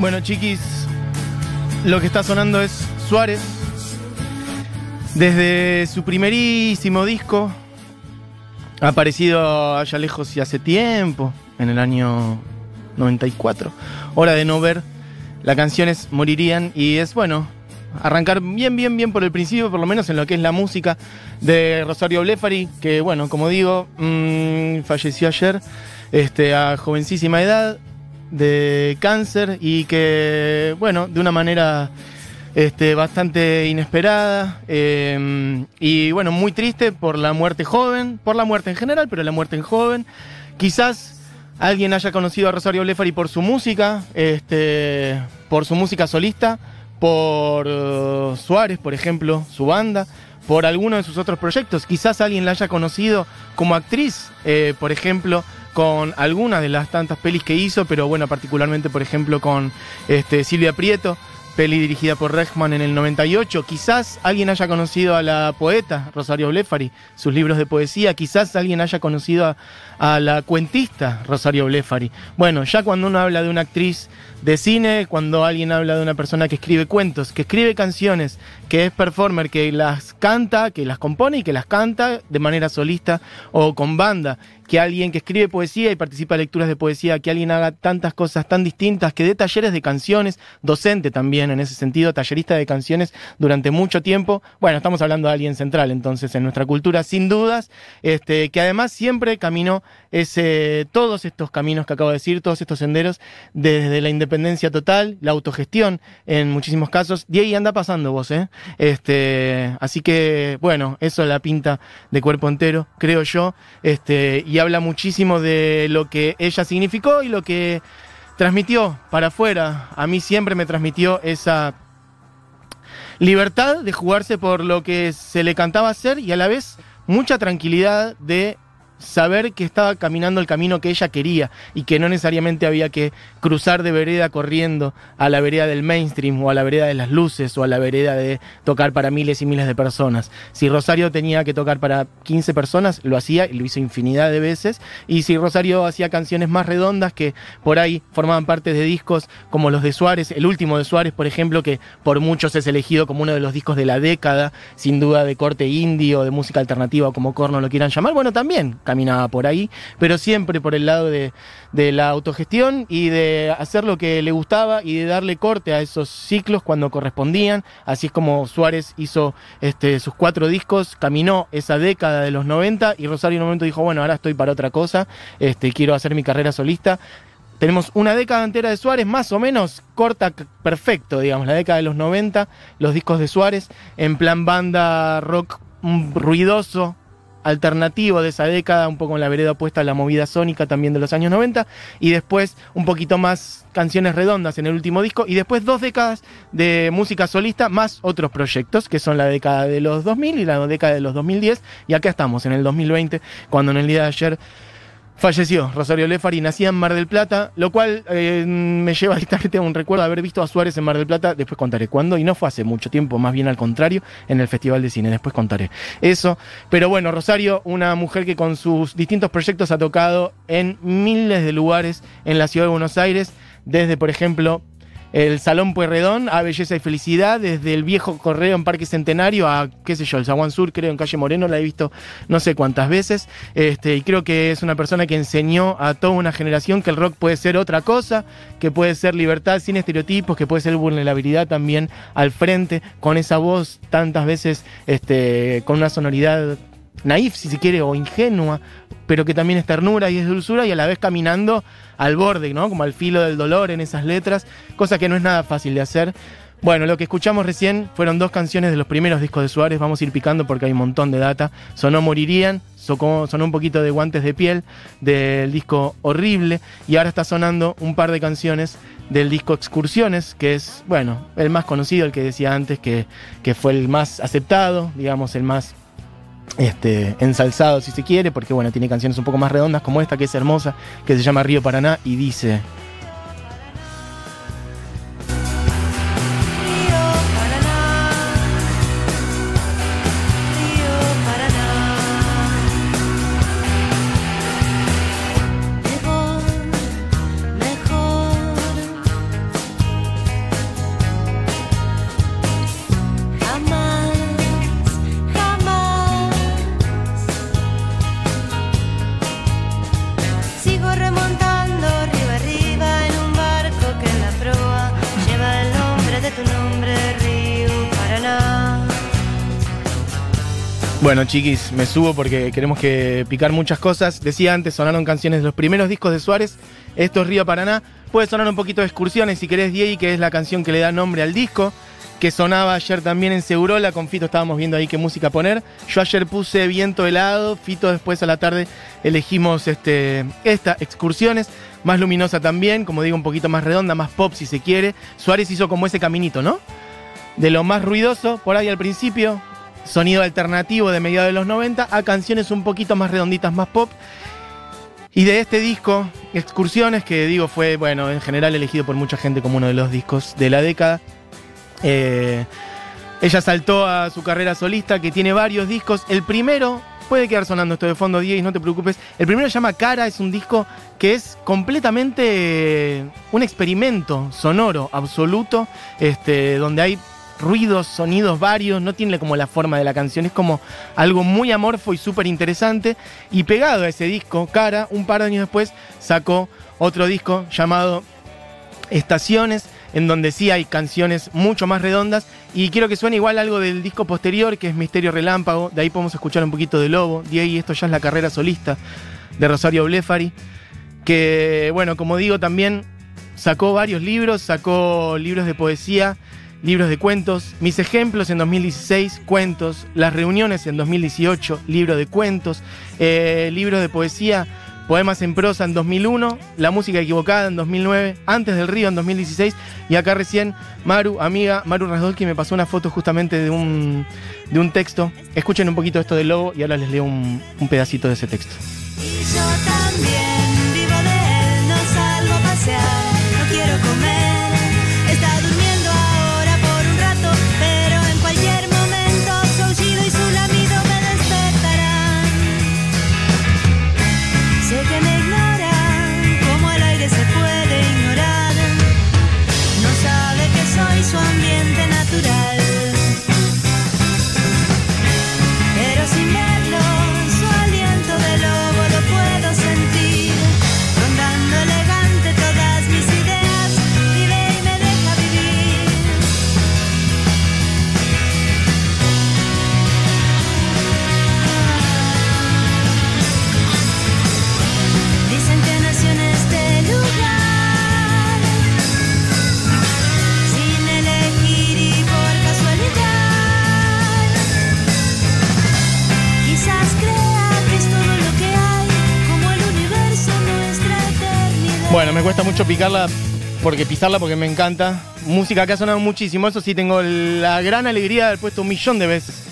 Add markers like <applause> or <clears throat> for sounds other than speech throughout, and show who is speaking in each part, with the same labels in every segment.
Speaker 1: Bueno, chiquis, lo que está sonando es Suárez. Desde su primerísimo disco, aparecido allá lejos y hace tiempo, en el año 94. Hora de no ver. La canción es Morirían y es bueno. Arrancar bien, bien, bien por el principio, por lo menos en lo que es la música de Rosario Blefari, que bueno, como digo, mmm, falleció ayer este, a jovencísima edad de cáncer y que, bueno, de una manera este, bastante inesperada eh, y, bueno, muy triste por la muerte joven, por la muerte en general, pero la muerte en joven. Quizás alguien haya conocido a Rosario Blefari por su música, este, por su música solista, por uh, Suárez, por ejemplo, su banda, por alguno de sus otros proyectos. Quizás alguien la haya conocido como actriz, eh, por ejemplo, con algunas de las tantas pelis que hizo, pero bueno, particularmente, por ejemplo, con este, Silvia Prieto, peli dirigida por Rechman en el 98. Quizás alguien haya conocido a la poeta Rosario Blefari, sus libros de poesía. Quizás alguien haya conocido a, a la cuentista Rosario Blefari. Bueno, ya cuando uno habla de una actriz de cine, cuando alguien habla de una persona que escribe cuentos, que escribe canciones, que es performer, que las canta, que las compone y que las canta de manera solista o con banda, que alguien que escribe poesía y participa de lecturas de poesía, que alguien haga tantas cosas tan distintas, que dé talleres de canciones, docente también en ese sentido, tallerista de canciones durante mucho tiempo. Bueno, estamos hablando de alguien central entonces en nuestra cultura, sin dudas, este, que además siempre caminó ese, todos estos caminos que acabo de decir, todos estos senderos, desde la independencia total, la autogestión en muchísimos casos, y anda pasando vos, ¿eh? Este, así que, bueno, eso la pinta de cuerpo entero, creo yo, este, y habla muchísimo de lo que ella significó y lo que transmitió para afuera. A mí siempre me transmitió esa libertad de jugarse por lo que se le cantaba hacer y a la vez mucha tranquilidad de saber que estaba caminando el camino que ella quería y que no necesariamente había que cruzar de vereda corriendo a la vereda del mainstream o a la vereda de las luces o a la vereda de tocar para miles y miles de personas. Si Rosario tenía que tocar para 15 personas, lo hacía y lo hizo infinidad de veces. Y si Rosario hacía canciones más redondas que por ahí formaban parte de discos como los de Suárez, el último de Suárez, por ejemplo, que por muchos es elegido como uno de los discos de la década, sin duda de corte indio, de música alternativa o como corno lo quieran llamar, bueno, también caminaba por ahí, pero siempre por el lado de, la autogestión y de hacer lo que le gustaba y de darle corte a esos ciclos cuando correspondían. Así es como Suárez hizo este, sus cuatro discos, caminó esa década de los 90 y Rosario en un momento dijo, bueno, ahora estoy para otra cosa, este, quiero hacer mi carrera solista. Tenemos una década entera de Suárez, más o menos corta, perfecto, digamos, la década de los 90, los discos de Suárez, en plan banda rock ruidoso, alternativo de esa década, un poco en la vereda opuesta a la movida sónica también de los años 90, y después un poquito más canciones redondas en el último disco, y después dos décadas de música solista, más otros proyectos, que son la década de los 2000 y la década de los 2010, y acá estamos en el 2020, cuando en el día de ayer Falleció. Rosario Lefari, nacía en Mar del Plata, lo cual eh, me lleva <laughs> directamente a un recuerdo de haber visto a Suárez en Mar del Plata, después contaré cuándo, y no fue hace mucho tiempo, más bien al contrario, en el Festival de Cine, después contaré eso. Pero bueno, Rosario, una mujer que con sus distintos proyectos ha tocado en miles de lugares en la ciudad de Buenos Aires, desde, por ejemplo, el Salón Pueyrredón a Belleza y Felicidad, desde el viejo correo en Parque Centenario a, qué sé yo, el Zaguán Sur, creo, en Calle Moreno, la he visto no sé cuántas veces. Este, y creo que es una persona que enseñó a toda una generación que el rock puede ser otra cosa, que puede ser libertad sin estereotipos, que puede ser vulnerabilidad también al frente, con esa voz tantas veces este, con una sonoridad naif, si se quiere, o ingenua, pero que también es ternura y es dulzura y a la vez caminando al borde, ¿no? Como al filo del dolor en esas letras, cosa que no es nada fácil de hacer. Bueno, lo que escuchamos recién fueron dos canciones de los primeros discos de Suárez, vamos a ir picando porque hay un montón de data. Sonó Morirían, sonó, un poquito de Guantes de Piel del disco Horrible y ahora está sonando un par de canciones del disco Excursiones, que es, bueno, el más conocido, el que decía antes, que, que fue el más aceptado, digamos, el más este, ensalzado si se quiere, porque bueno, tiene canciones un poco más redondas como esta que es hermosa, que se llama Río Paraná y dice... chiquis, me subo porque queremos que picar muchas cosas. Decía antes, sonaron canciones de los primeros discos de Suárez. Esto es Río Paraná. Puede sonar un poquito de excursiones si querés, Diego, que es la canción que le da nombre al disco. Que sonaba ayer también en Segurola. Con Fito estábamos viendo ahí qué música poner. Yo ayer puse Viento helado. Fito después a la tarde elegimos este, esta, excursiones. Más luminosa también, como digo, un poquito más redonda, más pop si se quiere. Suárez hizo como ese caminito, ¿no? De lo más ruidoso por ahí al principio, sonido alternativo de mediados de los 90 a canciones un poquito más redonditas, más pop. Y de este disco, Excursiones, que digo fue, bueno, en general elegido por mucha gente como uno de los discos de la década. Eh, ella saltó a su carrera solista, que tiene varios discos. El primero, puede quedar sonando esto de fondo, Diego, no te preocupes. El primero se llama Cara, es un disco que es completamente un experimento sonoro absoluto, este, donde hay ruidos, sonidos varios, no tiene como la forma de la canción, es como algo muy amorfo y súper interesante. Y pegado a ese disco, Cara, un par de años después sacó otro disco llamado Estaciones, en donde sí hay canciones mucho más redondas. Y quiero que suene igual algo del disco posterior, que es Misterio Relámpago, de ahí podemos escuchar un poquito de Lobo, de ahí esto ya es la carrera solista de Rosario Blefari, que bueno, como digo, también sacó varios libros, sacó libros de poesía libros de cuentos, mis ejemplos en 2016, cuentos, las reuniones en 2018, libro de cuentos, eh, libros de poesía, poemas en prosa en 2001, la música equivocada en 2009, antes del río en 2016 y acá recién Maru, amiga Maru Rasdolki me pasó una foto justamente de un, de un texto. Escuchen un poquito esto del lobo y ahora les leo un, un pedacito de ese texto. Bueno, me cuesta mucho picarla porque pisarla porque me encanta. Música que ha sonado muchísimo, eso sí, tengo la gran alegría de haber puesto un millón de veces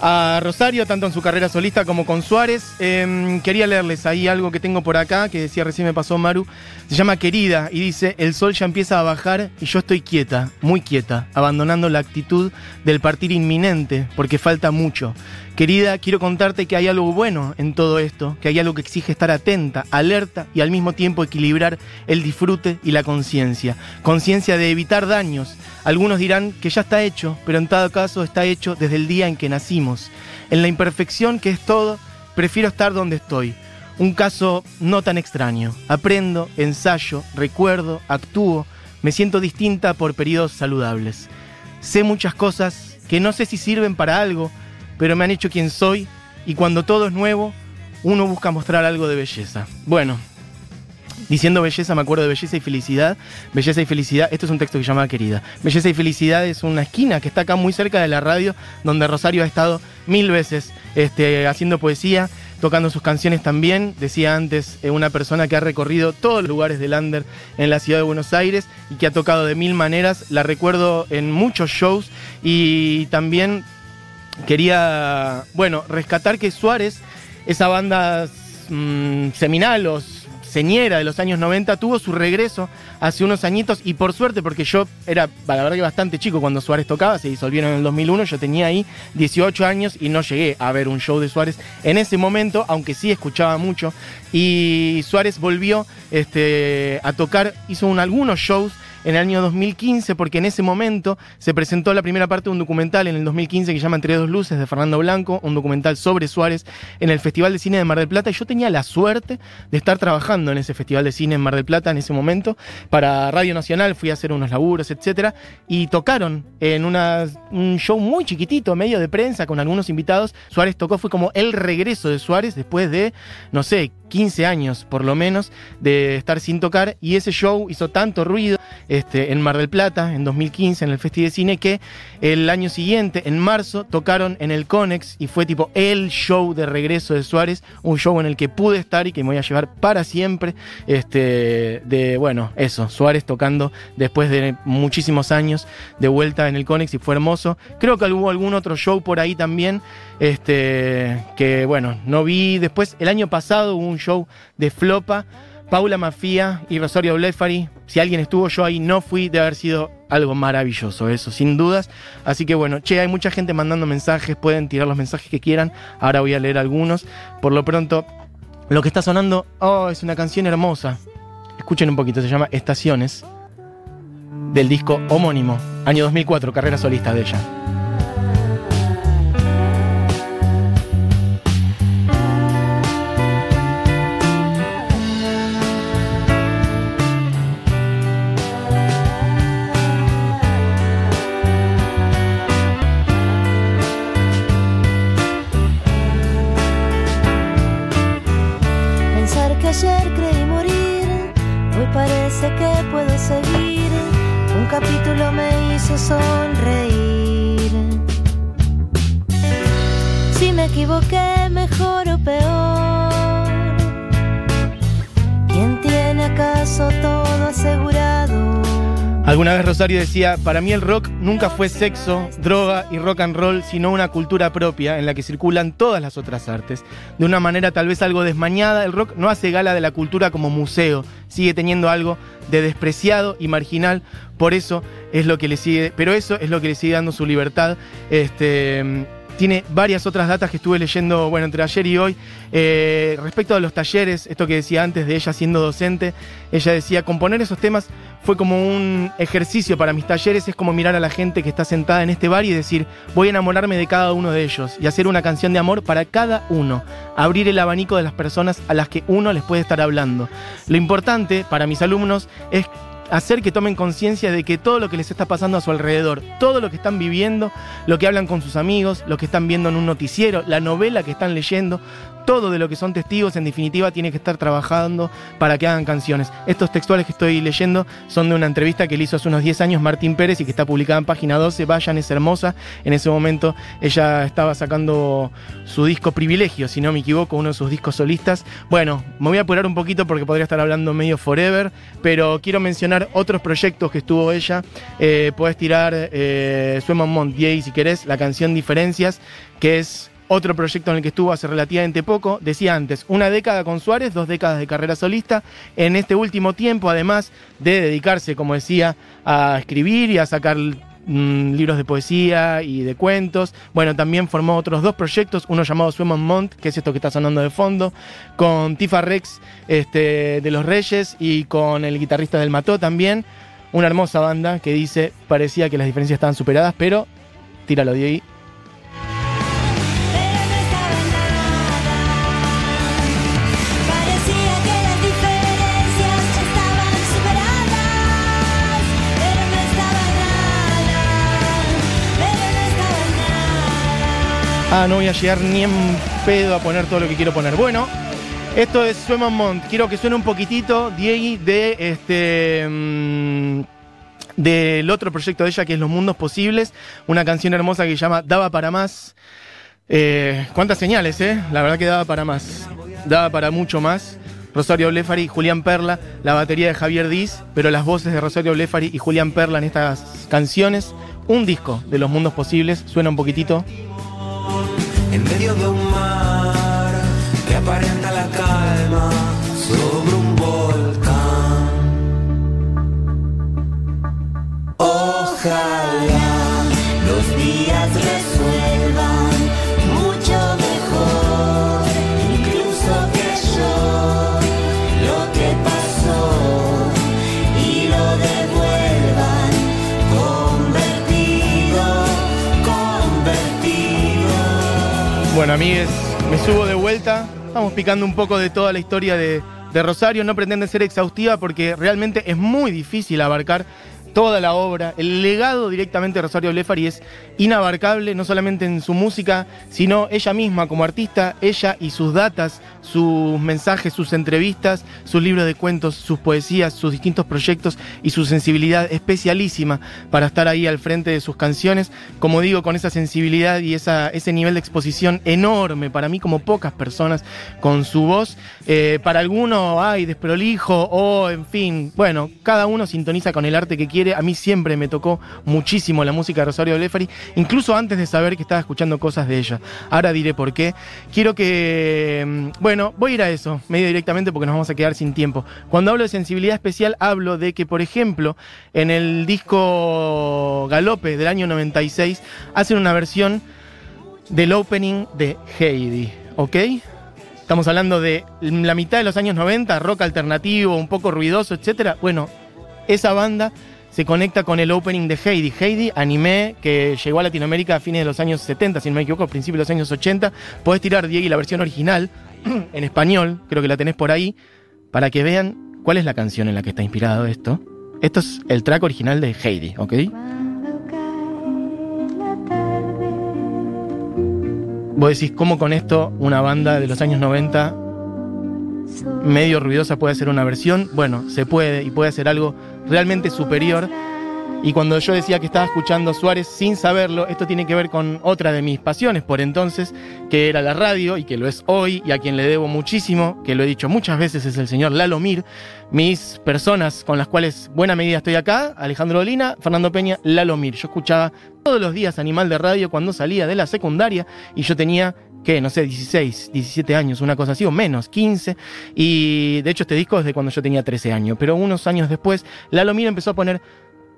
Speaker 1: a Rosario, tanto en su carrera solista como con Suárez. Em, quería leerles ahí algo que tengo por acá, que decía recién me pasó Maru. Se llama Querida y dice, el sol ya empieza a bajar y yo estoy quieta, muy quieta, abandonando la actitud del partir inminente, porque falta mucho. Querida, quiero contarte que hay algo bueno en todo esto, que hay algo que exige estar atenta, alerta y al mismo tiempo equilibrar el disfrute y la conciencia. Conciencia de evitar daños. Algunos dirán que ya está hecho, pero en todo caso está hecho desde el día en que nacimos. En la imperfección que es todo, prefiero estar donde estoy. Un caso no tan extraño. Aprendo, ensayo, recuerdo, actúo, me siento distinta por periodos saludables. Sé muchas cosas que no sé si sirven para algo, pero me han hecho quien soy y cuando todo es nuevo, uno busca mostrar algo de belleza. Bueno, diciendo belleza, me acuerdo de belleza y felicidad. Belleza y felicidad, esto es un texto que llama Querida. Belleza y felicidad es una esquina que está acá muy cerca de la radio, donde Rosario ha estado mil veces este, haciendo poesía, tocando sus canciones también. Decía antes, eh, una persona que ha recorrido todos los lugares del Under en la ciudad de Buenos Aires y que ha tocado de mil maneras. La recuerdo en muchos shows y también quería, bueno, rescatar que Suárez, esa banda mm, seminal o señera de los años 90, tuvo su regreso hace unos añitos y por suerte, porque yo era, la verdad que bastante chico cuando Suárez tocaba, se disolvieron en el 2001, yo tenía ahí 18 años y no llegué a ver un show de Suárez en ese momento, aunque sí escuchaba mucho. Y Suárez volvió este, a tocar, hizo algunos shows en el año 2015, porque en ese momento se presentó la primera parte de un documental en el 2015 que llama Entre dos luces de Fernando Blanco, un documental sobre Suárez en el Festival de Cine de Mar del Plata. Y yo tenía la suerte de estar trabajando en ese Festival de Cine en Mar del Plata en ese momento. Para Radio Nacional fui a hacer unos laburos, etcétera, y tocaron en un show muy chiquitito, medio de prensa, con algunos invitados. Suárez tocó, fue como el regreso de Suárez después de, no sé, 15 años por lo menos de estar sin tocar y ese show hizo tanto ruido este, en Mar del Plata en 2015 en el Festival de Cine que el año siguiente, en marzo, tocaron en el Conex y fue tipo el show de regreso de Suárez, un show en el que pude estar y que me voy a llevar para siempre. Este, de bueno, eso, Suárez tocando después de muchísimos años de vuelta en el Conex y fue hermoso. Creo que hubo algún otro show por ahí también, este, que bueno, no vi. Después, el año pasado hubo un show de Flopa. Paula Mafia y Rosario Blefari. Si alguien estuvo, yo ahí no fui, de haber sido algo maravilloso, eso, sin dudas. Así que bueno, che, hay mucha gente mandando mensajes, pueden tirar los mensajes que quieran. Ahora voy a leer algunos. Por lo pronto, lo que está sonando, oh, es una canción hermosa. Escuchen un poquito, se llama Estaciones, del disco homónimo, año 2004, carrera solista de ella. su. Alguna vez Rosario decía, para mí el rock nunca fue sexo, droga y rock and roll, sino una cultura propia en la que circulan todas las otras artes. De una manera tal vez algo desmañada, el rock no hace gala de la cultura como museo, sigue teniendo algo de despreciado y marginal, por eso es lo que le sigue, pero eso es lo que le sigue dando su libertad. Este, tiene varias otras datas que estuve leyendo, bueno, entre ayer y hoy. Eh, respecto a los talleres, esto que decía antes de ella siendo docente, ella decía, componer esos temas fue como un ejercicio para mis talleres, es como mirar a la gente que está sentada en este bar y decir, voy a enamorarme de cada uno de ellos y hacer una canción de amor para cada uno, abrir el abanico de las personas a las que uno les puede estar hablando. Lo importante para mis alumnos es hacer que tomen conciencia de que todo lo que les está pasando a su alrededor, todo lo que están viviendo, lo que hablan con sus amigos, lo que están viendo en un noticiero, la novela que están leyendo, todo de lo que son testigos, en definitiva, tiene que estar trabajando para que hagan canciones. Estos textuales que estoy leyendo son de una entrevista que le hizo hace unos 10 años Martín Pérez y que está publicada en página 12. Vayan, es hermosa. En ese momento ella estaba sacando su disco Privilegio, si no me equivoco, uno de sus discos solistas. Bueno, me voy a apurar un poquito porque podría estar hablando medio forever, pero quiero mencionar otros proyectos que estuvo ella. Eh, puedes tirar eh, Sueman Montier, si querés, la canción Diferencias, que es otro proyecto en el que estuvo hace relativamente poco. Decía antes, una década con Suárez, dos décadas de carrera solista. En este último tiempo, además de dedicarse, como decía, a escribir y a sacar mm, libros de poesía y de cuentos. Bueno, también formó otros dos proyectos, uno llamado Sueman Mont, que es esto que está sonando de fondo, con Tifa Rex este, de Los Reyes y con el guitarrista del Mató también. Una hermosa banda que dice, parecía que las diferencias estaban superadas, pero tíralo de ahí Ah, no voy a llegar ni en pedo a poner todo lo que quiero poner. Bueno, esto es Sueman Mont. Quiero que suene un poquitito, Diego, de este. Mm, del otro proyecto de ella que es Los Mundos Posibles. Una canción hermosa que se llama Daba para más. Eh, ¿Cuántas señales, eh? La verdad que daba para más. Daba para mucho más. Rosario Blefari, Julián Perla, la batería de Javier Diz, pero las voces de Rosario Blefari y Julián Perla en estas canciones. Un disco de Los Mundos Posibles. Suena un poquitito
Speaker 2: en medio de un mar que aparenta la calma sobre un volcán. Ojalá
Speaker 1: amigues, me subo de vuelta. Estamos picando un poco de toda la historia de, de Rosario. No pretende ser exhaustiva porque realmente es muy difícil abarcar toda la obra. El legado directamente de Rosario Blefari es inabarcable, no solamente en su música, sino ella misma como artista, ella y sus datas, sus mensajes, sus entrevistas, sus libros de cuentos, sus poesías, sus distintos proyectos y su sensibilidad especialísima para estar ahí al frente de sus canciones. Como digo, con esa sensibilidad y esa, ese nivel de exposición enorme para mí, como pocas personas, con su voz. Eh, para alguno hay desprolijo o, en fin, bueno, cada uno sintoniza con el arte que quiere. A mí siempre me tocó muchísimo la música de Rosario Blefari, incluso antes de saber que estaba escuchando cosas de ella. Ahora diré por qué. Quiero que, mm, bueno, voy a ir a eso, medio directamente porque nos vamos a quedar sin tiempo. Cuando hablo de sensibilidad especial, hablo de que, por ejemplo, en el disco Galope del año 96, hacen una versión del opening de Heidi, ¿ok? Estamos hablando de la mitad de los años 90, rock alternativo, un poco ruidoso, etc. Bueno, esa banda se conecta con el opening de Heidi. Heidi, anime que llegó a Latinoamérica a fines de los años 70, si no me equivoco, a principios de los años 80. Podés tirar, Diego, la versión original <clears throat> en español, creo que la tenés por ahí, para que vean cuál es la canción en la que está inspirado esto. Esto es el track original de Heidi, ¿ok? Vos decís, ¿cómo con esto una banda de los años 90 medio ruidosa puede hacer una versión? Bueno, se puede y puede hacer algo realmente superior. Y cuando yo decía que estaba escuchando Suárez sin saberlo, esto tiene que ver con otra de mis pasiones por entonces, que era la radio y que lo es hoy y a quien le debo muchísimo, que lo he dicho muchas veces, es el señor Lalo Mir. Mis personas con las cuales buena medida estoy acá, Alejandro Dolina, Fernando Peña, Lalo Mir. Yo escuchaba todos los días Animal de Radio cuando salía de la secundaria y yo tenía que no sé, 16, 17 años, una cosa así, o menos, 15. Y de hecho este disco es de cuando yo tenía 13 años. Pero unos años después, Lalo Mir empezó a poner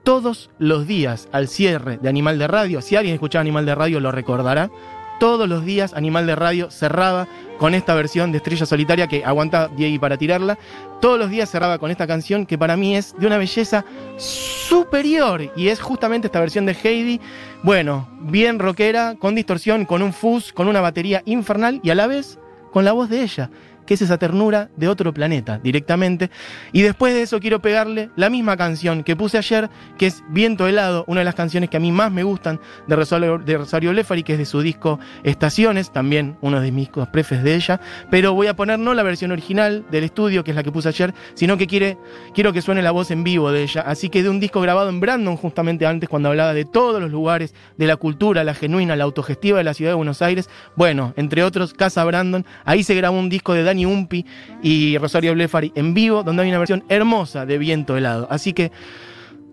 Speaker 1: todos los días al cierre de Animal de Radio. Si alguien escuchaba Animal de Radio lo recordará. Todos los días Animal de Radio cerraba con esta versión de Estrella Solitaria que aguanta Diego para tirarla. Todos los días cerraba con esta canción que para mí es de una belleza superior y es justamente esta versión de Heidi. Bueno, bien rockera, con distorsión, con un fuzz, con una batería infernal y a la vez con la voz de ella que es esa ternura de otro planeta directamente. Y después de eso quiero pegarle la misma canción que puse ayer, que es Viento helado, una de las canciones que a mí más me gustan de Rosario, de Rosario Blefari, que es de su disco Estaciones, también uno de mis prefes de ella. Pero voy a poner no la versión original del estudio, que es la que puse ayer, sino que quiere, quiero que suene la voz en vivo de ella. Así que de un disco grabado en Brandon, justamente antes, cuando hablaba de todos los lugares, de la cultura, la genuina, la autogestiva de la ciudad de Buenos Aires. Bueno, entre otros, Casa Brandon. Ahí se grabó un disco de Dani Umpi y Rosario Blefari en vivo, donde hay una versión hermosa de Viento Helado. Así que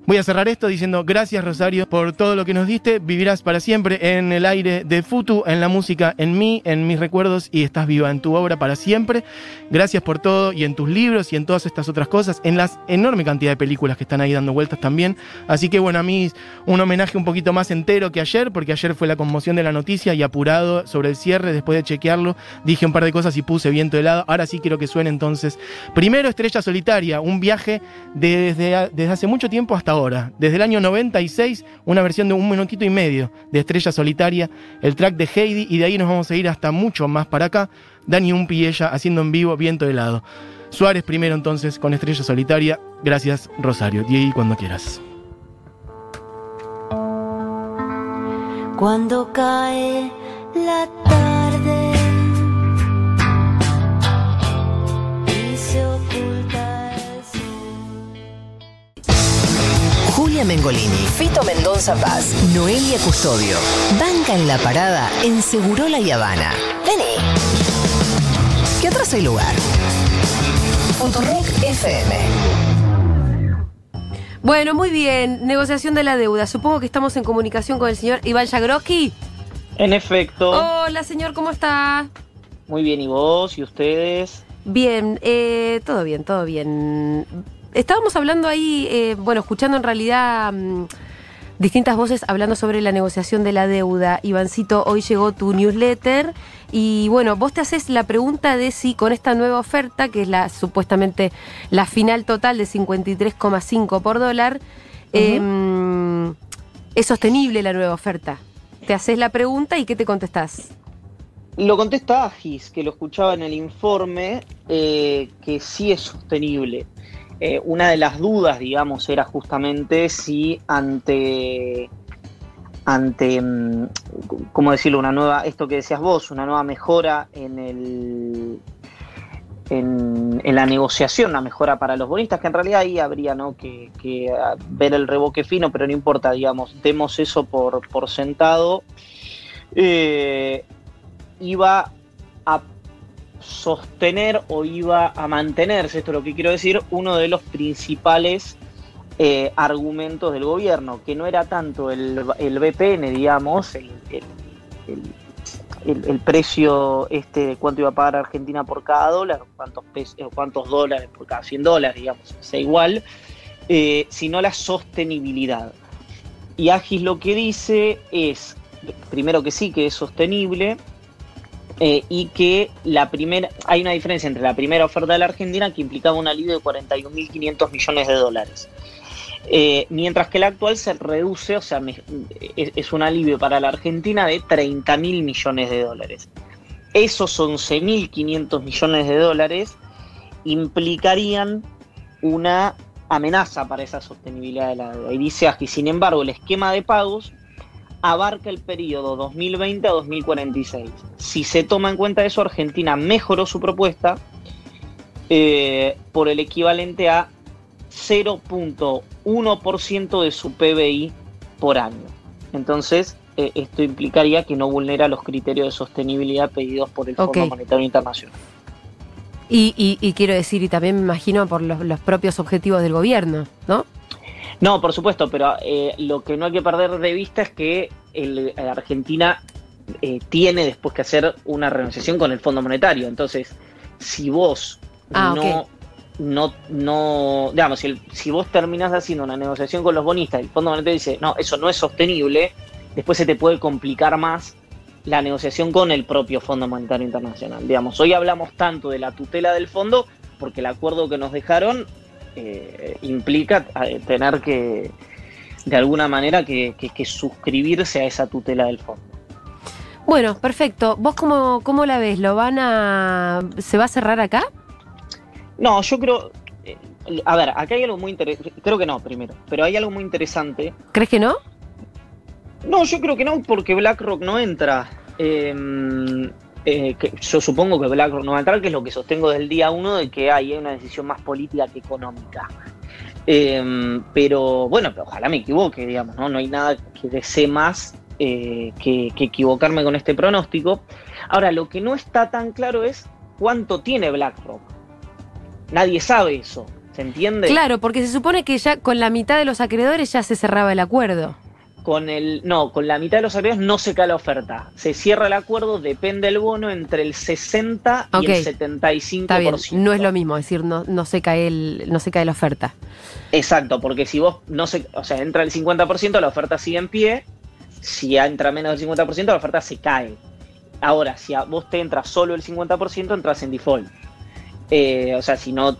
Speaker 1: voy a cerrar esto diciendo gracias Rosario por todo lo que nos diste. Vivirás para siempre en el aire de Futu, en la música, en mí, en mis recuerdos y estás viva en tu obra para siempre. Gracias por todo y en tus libros y en todas estas otras cosas, en la enorme cantidad de películas que están ahí dando vueltas también. Así que bueno, a mí un homenaje un poquito más entero que ayer, porque ayer fue la conmoción de la noticia y apurado sobre el cierre, después de chequearlo, dije un par de cosas y puse viento helado. Ahora sí quiero que suene entonces. Primero Estrella Solitaria, un viaje desde, desde hace mucho tiempo hasta ahora. Desde el año 96, una versión de un minutito y medio de Estrella Solitaria, el track de Heidi, y de ahí nos vamos a ir hasta mucho más para acá. Dani Umpi y ella haciendo en vivo viento helado. Suárez primero entonces con Estrella Solitaria. Gracias Rosario. Diego, cuando quieras.
Speaker 3: Cuando cae la tarde
Speaker 4: Mengolini, Fito Mendonza Paz, Noelia Custodio. Banca en la parada en Segurola y Habana. Vení. ¿Qué atrás hay lugar? Futurock FM.
Speaker 5: Bueno, muy bien. Negociación de la deuda. Supongo que estamos en comunicación con el señor Iván Yagroski.
Speaker 6: En efecto,
Speaker 5: Hola, señor, ¿cómo está?
Speaker 6: muy bien, ¿y vos y ustedes?
Speaker 5: Bien, eh, todo bien, todo bien. Estábamos hablando ahí, eh, bueno, escuchando en realidad mm, distintas voces hablando sobre la negociación de la deuda. Ivancito, hoy llegó tu newsletter y bueno, vos te haces la pregunta de si con esta nueva oferta, que es la supuestamente la final total de 53,5 por dólar, eh, es sostenible la nueva oferta. Te haces la pregunta y ¿qué te contestás?
Speaker 6: Lo contesta Agis, que lo escuchaba en el informe, eh, que sí es sostenible. Eh, una de las dudas, digamos, era justamente si ante, ante, mm, ¿cómo decirlo? Una nueva, esto que decías vos, una nueva mejora en el, en, la negociación, una mejora para los bonistas, que en realidad ahí habría ¿no? que, que, ah, ver el reboque fino, pero no importa, digamos, demos eso por, por sentado. Eh, iba a sostener o iba a mantenerse, esto es lo que quiero decir, uno de los principales eh, argumentos del gobierno, que no era tanto el, el BPN, digamos, el, el- precio este de cuánto iba a pagar Argentina por cada dólar, cuántos, pes- eh, cuántos dólares por cada 100 dólares, digamos, sea igual, eh, sino la sostenibilidad. Y Agis lo que dice es, primero que sí, que es sostenible, eh, y que la primera, hay una diferencia entre la primera oferta de la Argentina que implicaba un alivio de 41.500 millones de dólares. Eh, mientras que la actual se reduce, o sea, es, un alivio para la Argentina de 30.000 millones de dólares. Esos 11.500 millones de dólares implicarían una amenaza para esa sostenibilidad de la deuda. Y dice Aschi, sin embargo, el esquema de pagos abarca el periodo 2020 a 2046. Si se toma en cuenta eso, Argentina mejoró su propuesta eh, por el equivalente a 0.1% de su PBI por año. Entonces, eh, esto implicaría que no vulnera los criterios de sostenibilidad pedidos por el
Speaker 5: Ok.
Speaker 6: Fondo Monetario Internacional.
Speaker 5: Y, y- y quiero decir, y también me imagino por los, los propios objetivos del gobierno, ¿no?
Speaker 6: No, por supuesto, pero eh, lo que no hay que perder de vista es que el, eh, Argentina eh, tiene después que hacer una renegociación con el Fondo Monetario. Entonces, si vos
Speaker 5: Ah,
Speaker 6: no, no, no, digamos, si, el- si vos terminás haciendo una negociación con los bonistas y el Fondo Monetario dice, no, eso no es sostenible, después se te puede complicar más la negociación con el propio Fondo Monetario Internacional. Digamos, hoy hablamos tanto de la tutela del fondo porque el acuerdo que nos dejaron eh, implica eh, tener que, de alguna manera, que, que- que suscribirse a esa tutela del fondo.
Speaker 5: Bueno, perfecto. ¿Vos cómo, cómo la ves? ¿Lo van a... ¿Se va a cerrar acá?
Speaker 6: No, yo creo. eh, a ver, acá hay algo muy interesante. Creo que no, primero. Pero hay algo muy interesante.
Speaker 5: ¿Crees que no?
Speaker 6: No, yo creo que no, porque BlackRock no entra. Eh, eh, que yo supongo que BlackRock no va a entrar, que es lo que sostengo desde el día uno de que hay una decisión más política que económica. Eh, pero bueno, pero ojalá me equivoque, digamos, ¿no? No hay nada que desee más eh, que equivocarme con este pronóstico. Ahora, lo que no está tan claro es cuánto tiene BlackRock. Nadie sabe eso, ¿se entiende?
Speaker 5: Claro, porque se supone que ya con la mitad de los acreedores ya se cerraba el acuerdo.
Speaker 6: Con el, no, con la mitad de los acreedores no se cae la oferta. Se cierra el acuerdo, depende el bono entre el 60 y el 75%.
Speaker 5: Está bien, no es lo mismo, es decir, no, no se cae el, no se cae la oferta.
Speaker 6: Exacto, porque si vos no se, o sea, entra el 50%, la oferta sigue en pie. Si entra menos del 50%, la oferta se cae. Ahora, si a vos te entra solo el 50%, entras en default. Eh, o sea, si no,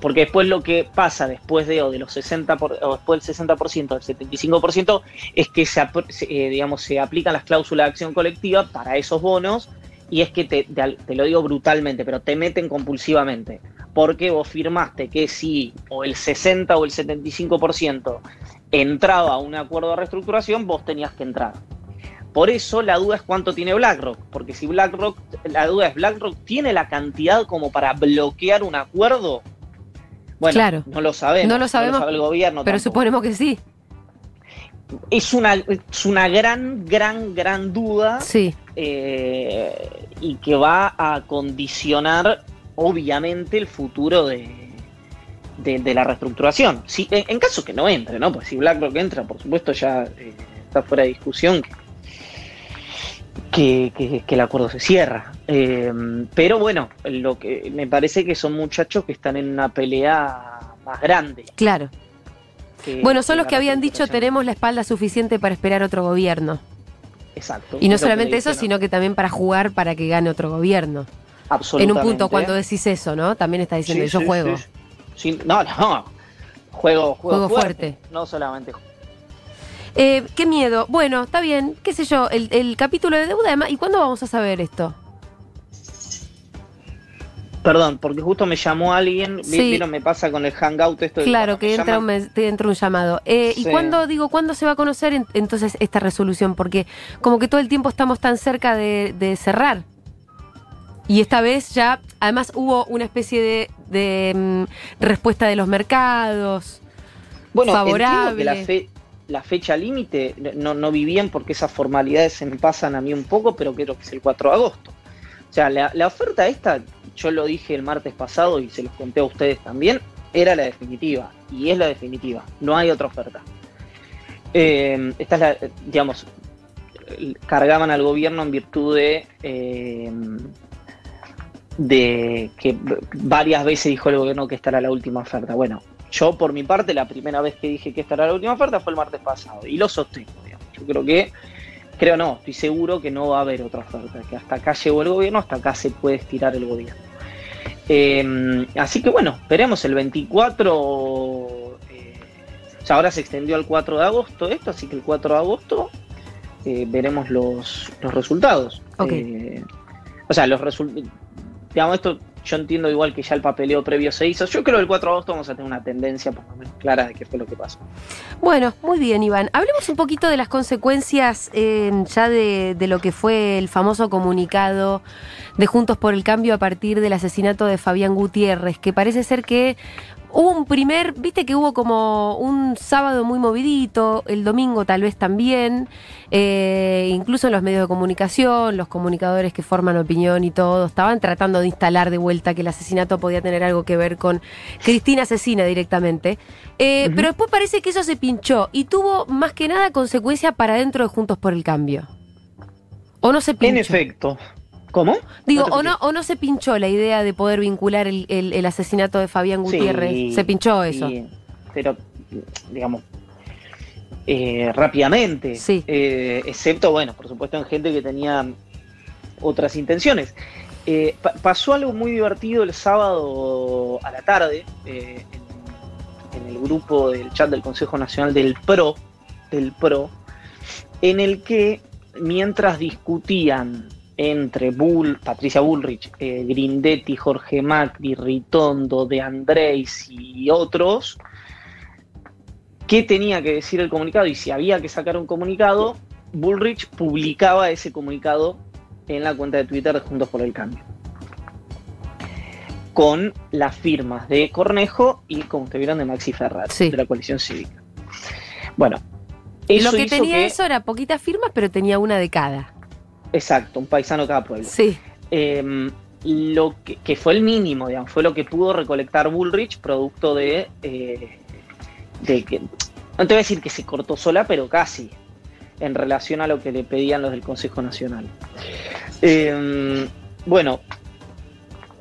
Speaker 6: porque después lo que pasa después de o de los 60 por- o después del 60%, del 75% es que se, eh, digamos se aplican las cláusulas de acción colectiva para esos bonos y es que te, te- te lo digo brutalmente, pero te meten compulsivamente porque vos firmaste que si o el 60 o el 75% entraba a un acuerdo de reestructuración, vos tenías que entrar. Por eso la duda es cuánto tiene BlackRock, porque si BlackRock, la duda es BlackRock tiene la cantidad como para bloquear un acuerdo. Bueno,
Speaker 5: Claro.
Speaker 6: no lo sabemos.
Speaker 5: No lo sabemos,
Speaker 6: sabe el gobierno.
Speaker 5: Pero
Speaker 6: tampoco.
Speaker 5: suponemos que sí.
Speaker 6: Es una, es una gran, gran, gran duda
Speaker 5: Sí.
Speaker 6: eh, y que va a condicionar obviamente el futuro de, de, de la reestructuración. Si, en, en caso que no entre, ¿no? Pues si BlackRock entra, por supuesto ya eh, está fuera de discusión que, que- que el acuerdo se cierra. Eh, pero bueno, lo que me parece que son muchachos que están en una pelea más grande.
Speaker 5: Claro.
Speaker 6: que-
Speaker 5: Bueno, son
Speaker 6: que
Speaker 5: los que habían dicho tenemos la espalda suficiente para esperar otro gobierno.
Speaker 6: Exacto.
Speaker 5: Y no
Speaker 6: que
Speaker 5: solamente eso, sino que también para jugar para que gane otro gobierno. En un
Speaker 6: Absolutamente.
Speaker 5: punto cuando decís eso, ¿no? También está diciendo
Speaker 6: Sí,
Speaker 5: yo
Speaker 6: sí,
Speaker 5: juego.
Speaker 6: sí, no, no. Juego, juego,
Speaker 5: Juego
Speaker 6: fuerte,
Speaker 5: fuerte.
Speaker 6: No solamente.
Speaker 5: Eh, qué miedo. Bueno, está bien, qué sé yo, el, el capítulo de deuda, además, ¿y cuándo vamos a saber esto?
Speaker 6: Perdón, porque justo me llamó alguien,
Speaker 5: Sí.
Speaker 6: vieron, me pasa con el hangout esto
Speaker 5: Claro, que entra un,
Speaker 6: llaman-
Speaker 5: te entra un llamado. Eh, ¿Y cuándo, digo, cuándo se va a conocer en- entonces esta resolución? Porque como que todo el tiempo estamos tan cerca de, de cerrar. Y esta vez ya, además hubo una especie de, de, mm, respuesta de los mercados.
Speaker 6: Bueno,
Speaker 5: favorable.
Speaker 6: que la, fe- la fecha límite no, no vi bien porque esas formalidades se me pasan a mí un poco, pero creo que es el 4 de agosto. O sea, la, oferta esta, yo lo dije el martes pasado y se los conté a ustedes también, era la definitiva. Y es la definitiva. No hay otra oferta. Eh, esta es la, digamos, cargaban al gobierno en virtud de, eh, de que varias veces dijo el gobierno que esta era la última oferta. Bueno, yo por mi parte la primera vez que dije que esta era la última oferta fue el martes pasado y lo sostengo. digamos. Yo creo que, creo no, estoy seguro que no va a haber otra oferta, que hasta acá llegó el gobierno, hasta acá se puede estirar el gobierno. Eh, así que bueno, veremos el 24, eh, sea, ahora se extendió al 4 de agosto esto, así que el 4 de agosto eh, veremos los, los resultados. Eh, o sea, los resultados, digamos, esto yo entiendo igual que ya el papeleo previo se hizo. Yo creo que el 4 de agosto vamos a tener una tendencia por lo menos clara de qué fue lo que pasó.
Speaker 5: Bueno, muy bien, Iván. Hablemos un poquito de las consecuencias ya de, de lo que fue el famoso comunicado de Juntos por el Cambio a partir del asesinato de Fabián Gutiérrez, que parece ser que hubo un primer, viste que hubo como un sábado muy movidito, el domingo tal vez también, eh, incluso en los medios de comunicación, los comunicadores que forman opinión y todo, estaban tratando de instalar de vuelta que el asesinato podía tener algo que ver con Cristina Asesina directamente. Eh. Pero después parece que eso se pinchó y tuvo más que nada consecuencia para dentro de Juntos por el Cambio. ¿O no se pinchó?
Speaker 6: En efecto. ¿Cómo?
Speaker 5: Digo,
Speaker 6: No
Speaker 5: o, no, o no se pinchó la idea de poder vincular el, el- el asesinato de Fabián
Speaker 6: Sí,
Speaker 5: Gutiérrez. se pinchó eso.
Speaker 6: sí, pero, digamos, eh, rápidamente.
Speaker 5: Sí.
Speaker 6: Eh, excepto, bueno, por supuesto, en gente que tenía otras intenciones. Eh, pa- pasó algo muy divertido el sábado a la tarde en, en el grupo del chat del Consejo Nacional del PRO, del PRO, en el que mientras discutían entre Bull, Patricia Bullrich, eh, Grindetti, Jorge Macri, Ritondo, De Andrés y otros, qué tenía que decir el comunicado y si había que sacar un comunicado, Bullrich publicaba ese comunicado en la cuenta de Twitter de Juntos por el Cambio. Con las firmas de Cornejo y, como ustedes vieron, de Maxi Ferrer,
Speaker 5: Sí.
Speaker 6: de la coalición cívica. Bueno, eso
Speaker 5: Lo que
Speaker 6: hizo
Speaker 5: tenía
Speaker 6: que-
Speaker 5: eso era poquitas firmas, pero tenía una de cada.
Speaker 6: Exacto, un paisano cada pueblo.
Speaker 5: Sí.
Speaker 6: Eh, lo que, que fue el mínimo, digamos, fue lo que pudo recolectar Bullrich, producto de, eh, de que, no te voy a decir que se cortó sola, pero casi, en relación a lo que le pedían los del Consejo Nacional. Eh, bueno,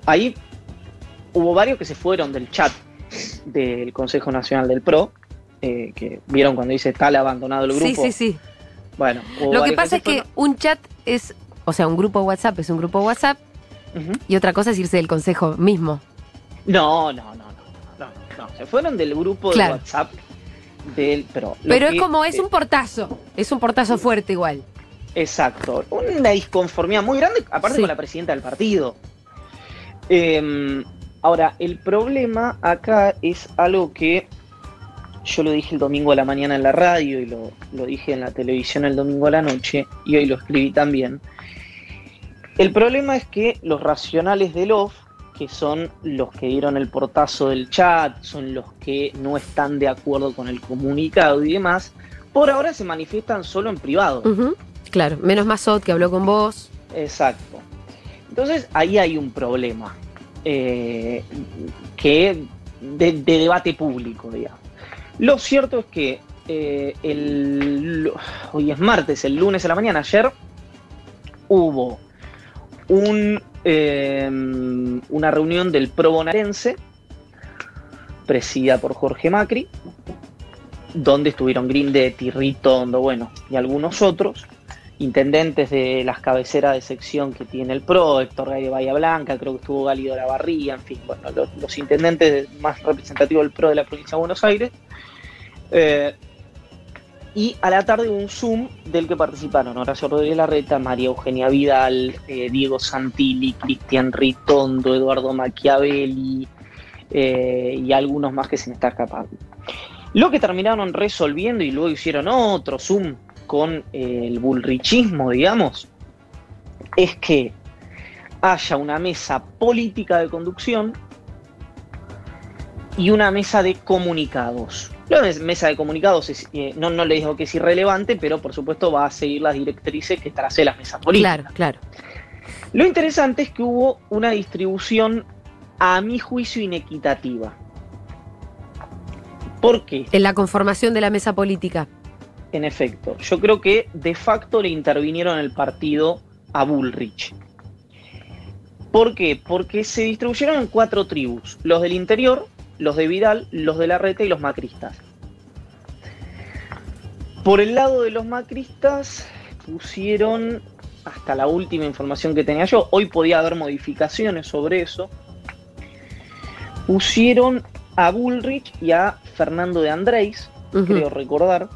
Speaker 6: ahí hubo varios que se fueron del chat del Consejo Nacional del PRO, eh, que vieron cuando dice tal abandonado el grupo.
Speaker 5: Sí, sí, sí.
Speaker 6: Bueno,
Speaker 5: Lo que pasa es que un chat es, o sea, un grupo WhatsApp es un grupo WhatsApp y otra cosa es irse del consejo mismo.
Speaker 6: No, no, no, no, no, no, no. Se fueron del grupo de. WhatsApp del pero.
Speaker 5: Pero es como, es
Speaker 6: eh,
Speaker 5: un portazo. Es un portazo fuerte igual.
Speaker 6: Exacto. Una disconformidad muy grande, aparte
Speaker 5: Sí.
Speaker 6: con la presidenta del partido. Eh, ahora, el problema acá es algo que yo lo dije el domingo a la mañana en la radio y lo, lo dije en la televisión el domingo a la noche y hoy lo escribí también. El problema es que los racionales del OFF, que son los que dieron el portazo del chat, son los que no están de acuerdo con el comunicado y demás, por ahora se manifiestan solo en privado.
Speaker 5: Claro, menos Mazot que habló con vos.
Speaker 6: Exacto. Entonces ahí hay un problema eh, que de, de debate público, digamos. Lo cierto es que eh, el, hoy es martes, el lunes a la mañana, ayer hubo un, eh, una reunión del Pro Bonaerense, presidida por Jorge Macri, donde estuvieron Grindetti, Ritondo, bueno, y algunos otros intendentes de las cabeceras de sección que tiene el PRO, Héctor Gay de Bahía Blanca, creo que estuvo Gálido Barría, en fin, bueno, los intendentes más representativos del PRO de la provincia de Buenos Aires. Eh, Y a la tarde un Zoom del que participaron Horacio Rodríguez Larreta, María Eugenia Vidal, eh, Diego Santilli, Cristian Ritondo, Eduardo Machiavelli eh, y algunos más que se me está escapando. Lo que terminaron resolviendo y luego hicieron otro Zoom con el bullrichismo, digamos, es que haya una mesa política de conducción y una mesa de comunicados. La mes- mesa de comunicados es, eh, no, no le digo que es irrelevante, pero por supuesto va a seguir las directrices que tracé las mesas políticas.
Speaker 5: Claro, claro.
Speaker 6: Lo interesante es que hubo una distribución, a mi juicio, inequitativa. ¿Por qué?
Speaker 5: En la conformación de la mesa política.
Speaker 6: En efecto, yo creo que de facto le intervinieron el partido a Bullrich. ¿Por qué? Porque se distribuyeron en cuatro tribus: los del interior, los de Vidal, los de Larreta y los macristas. Por el lado de los macristas pusieron, hasta la última información que tenía yo, hoy podía haber modificaciones sobre eso, pusieron a Bullrich y a Fernando de Andrés, creo recordar.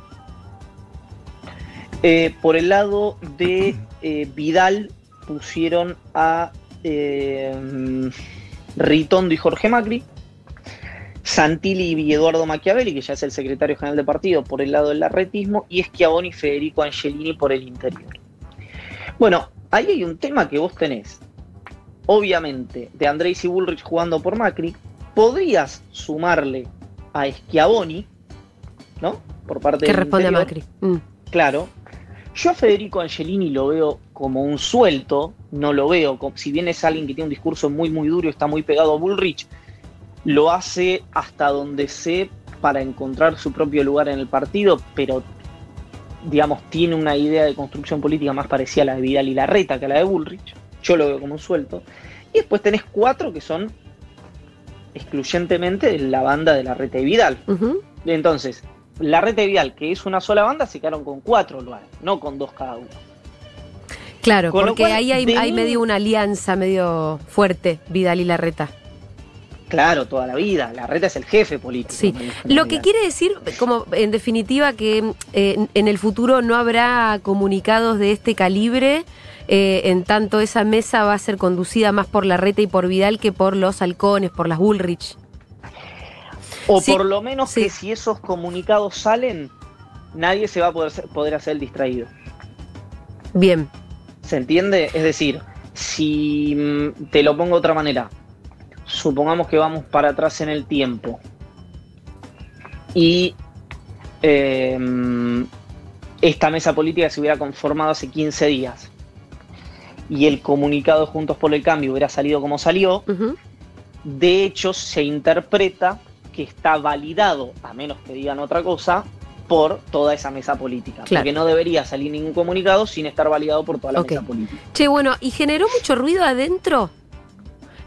Speaker 6: Eh, por el lado de eh, Vidal pusieron a eh, Ritondo y Jorge Macri. Santilli y Eduardo Machiavelli, que ya es el secretario general del partido, por el lado del larretismo, y Schiavoni y Federico Angelini por el interior. Bueno, ahí hay un tema que vos tenés. Obviamente, de Andrés y Bullrich jugando por Macri, podrías sumarle a Schiavoni, ¿no? Por parte
Speaker 5: Que
Speaker 6: del
Speaker 5: responde a. Macri. Mm.
Speaker 6: Claro. Yo a Federico Angelini lo veo como un suelto, no lo veo, como, si bien es alguien que tiene un discurso muy muy duro y está muy pegado a Bullrich, lo hace hasta donde sé para encontrar su propio lugar en el partido, pero digamos tiene una idea de construcción política más parecida a la de Vidal y Larreta que a la de Bullrich. Yo lo veo como un suelto. Y después tenés cuatro que son excluyentemente de la banda de Larreta y Vidal.
Speaker 5: Ujú.
Speaker 6: Entonces, la red de Vial, que es una sola banda, se quedaron con cuatro lugares, no con dos cada uno.
Speaker 5: Claro,
Speaker 6: Con
Speaker 5: porque
Speaker 6: cual,
Speaker 5: ahí hay, medio una alianza medio fuerte, Vidal y Larreta.
Speaker 6: Claro, toda la vida. La reta es el jefe político.
Speaker 5: Sí. Lo que quiere decir, como en definitiva, que eh, en el futuro no habrá comunicados de este calibre, eh, en tanto esa mesa va a ser conducida más por Larreta y por Vidal que por los halcones, por las Bullrich.
Speaker 6: O
Speaker 5: Sí,
Speaker 6: por lo menos
Speaker 5: sí.
Speaker 6: que si esos comunicados salen, nadie se va a poder, poder hacer el distraído.
Speaker 5: Bien,
Speaker 6: ¿Se entiende? Es decir, si mm, te lo pongo de otra manera, supongamos que vamos para atrás en el tiempo y eh, esta mesa política se hubiera conformado hace 15 días y el comunicado Juntos por el Cambio hubiera salido como salió, de hecho se interpreta que está validado, a menos que digan otra cosa, por toda esa mesa política.
Speaker 5: Claro.
Speaker 6: Porque no debería salir ningún comunicado sin estar validado por toda la mesa política.
Speaker 5: Che, bueno, ¿y generó mucho ruido adentro?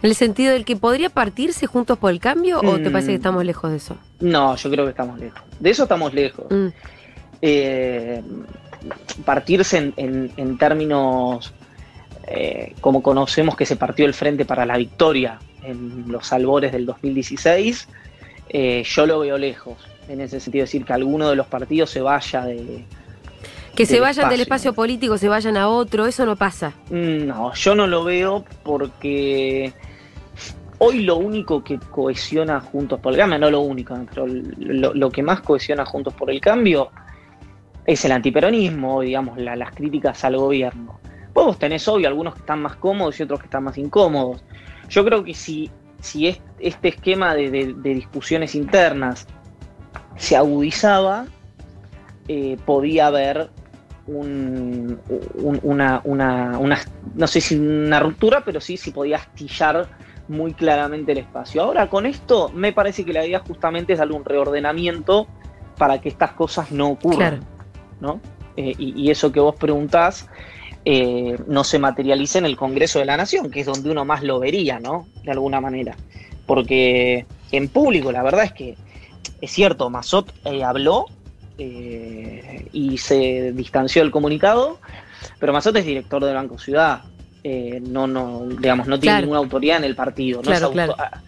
Speaker 5: ¿En el sentido del que podría partirse juntos por el cambio o te
Speaker 6: Mm.
Speaker 5: parece que estamos lejos de eso?
Speaker 6: No, yo creo que estamos lejos. De eso estamos lejos.
Speaker 5: Mm,
Speaker 6: Eh, partirse en, en- en términos eh, como conocemos que se partió el Frente para la Victoria en los albores del 2016, eh, yo lo veo lejos. En ese sentido, decir que alguno de los partidos se vaya de...
Speaker 5: Que se vayan del
Speaker 6: espacio.
Speaker 5: espacio político, se vayan a otro, eso no pasa.
Speaker 6: Mm, No, yo no lo veo porque hoy lo único que cohesiona Juntos por el Cambio, no lo único, pero lo, que más cohesiona Juntos por el Cambio es el antiperonismo, digamos, la- las críticas al gobierno. Vos tenés obvio algunos que están más cómodos y otros que están más incómodos. Yo creo que si, si es- este esquema de, discusiones internas se agudizaba, eh, podía haber un- un- una, una- no sé si una ruptura, pero sí, sí podía astillar muy claramente el espacio. Ahora con esto me parece que la idea justamente es darle un reordenamiento para que estas cosas no ocurran.
Speaker 5: Claro.
Speaker 6: ¿no? Eh, y, y eso que vos preguntás eh, no se materializa en el Congreso de la Nación, que es donde uno más lo vería, ¿no? De alguna manera. Porque en público, la verdad es que es cierto, Mazot eh, habló y se distanció del comunicado, pero Mazot es director del Banco Ciudad. Eh, no, no, digamos, no tiene
Speaker 5: Claro.
Speaker 6: ninguna autoridad en el partido. No
Speaker 5: Claro,
Speaker 6: es auto-
Speaker 5: claro.
Speaker 6: ah,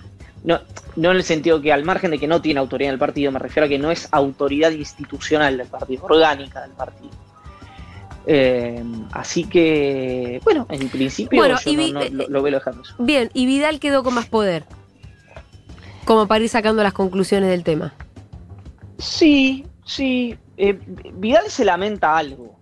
Speaker 6: no, no en el sentido que al margen de que no tiene autoridad en el partido, me refiero a que no es autoridad institucional del partido, orgánica del partido. Eh, así que, bueno, en principio
Speaker 5: Bueno,
Speaker 6: yo
Speaker 5: y
Speaker 6: no- lo, lo veo lejano eso.
Speaker 5: Bien, y Vidal quedó con más poder. Como para ir sacando las conclusiones del tema.
Speaker 6: Sí, sí. eh, Vidal se lamenta algo.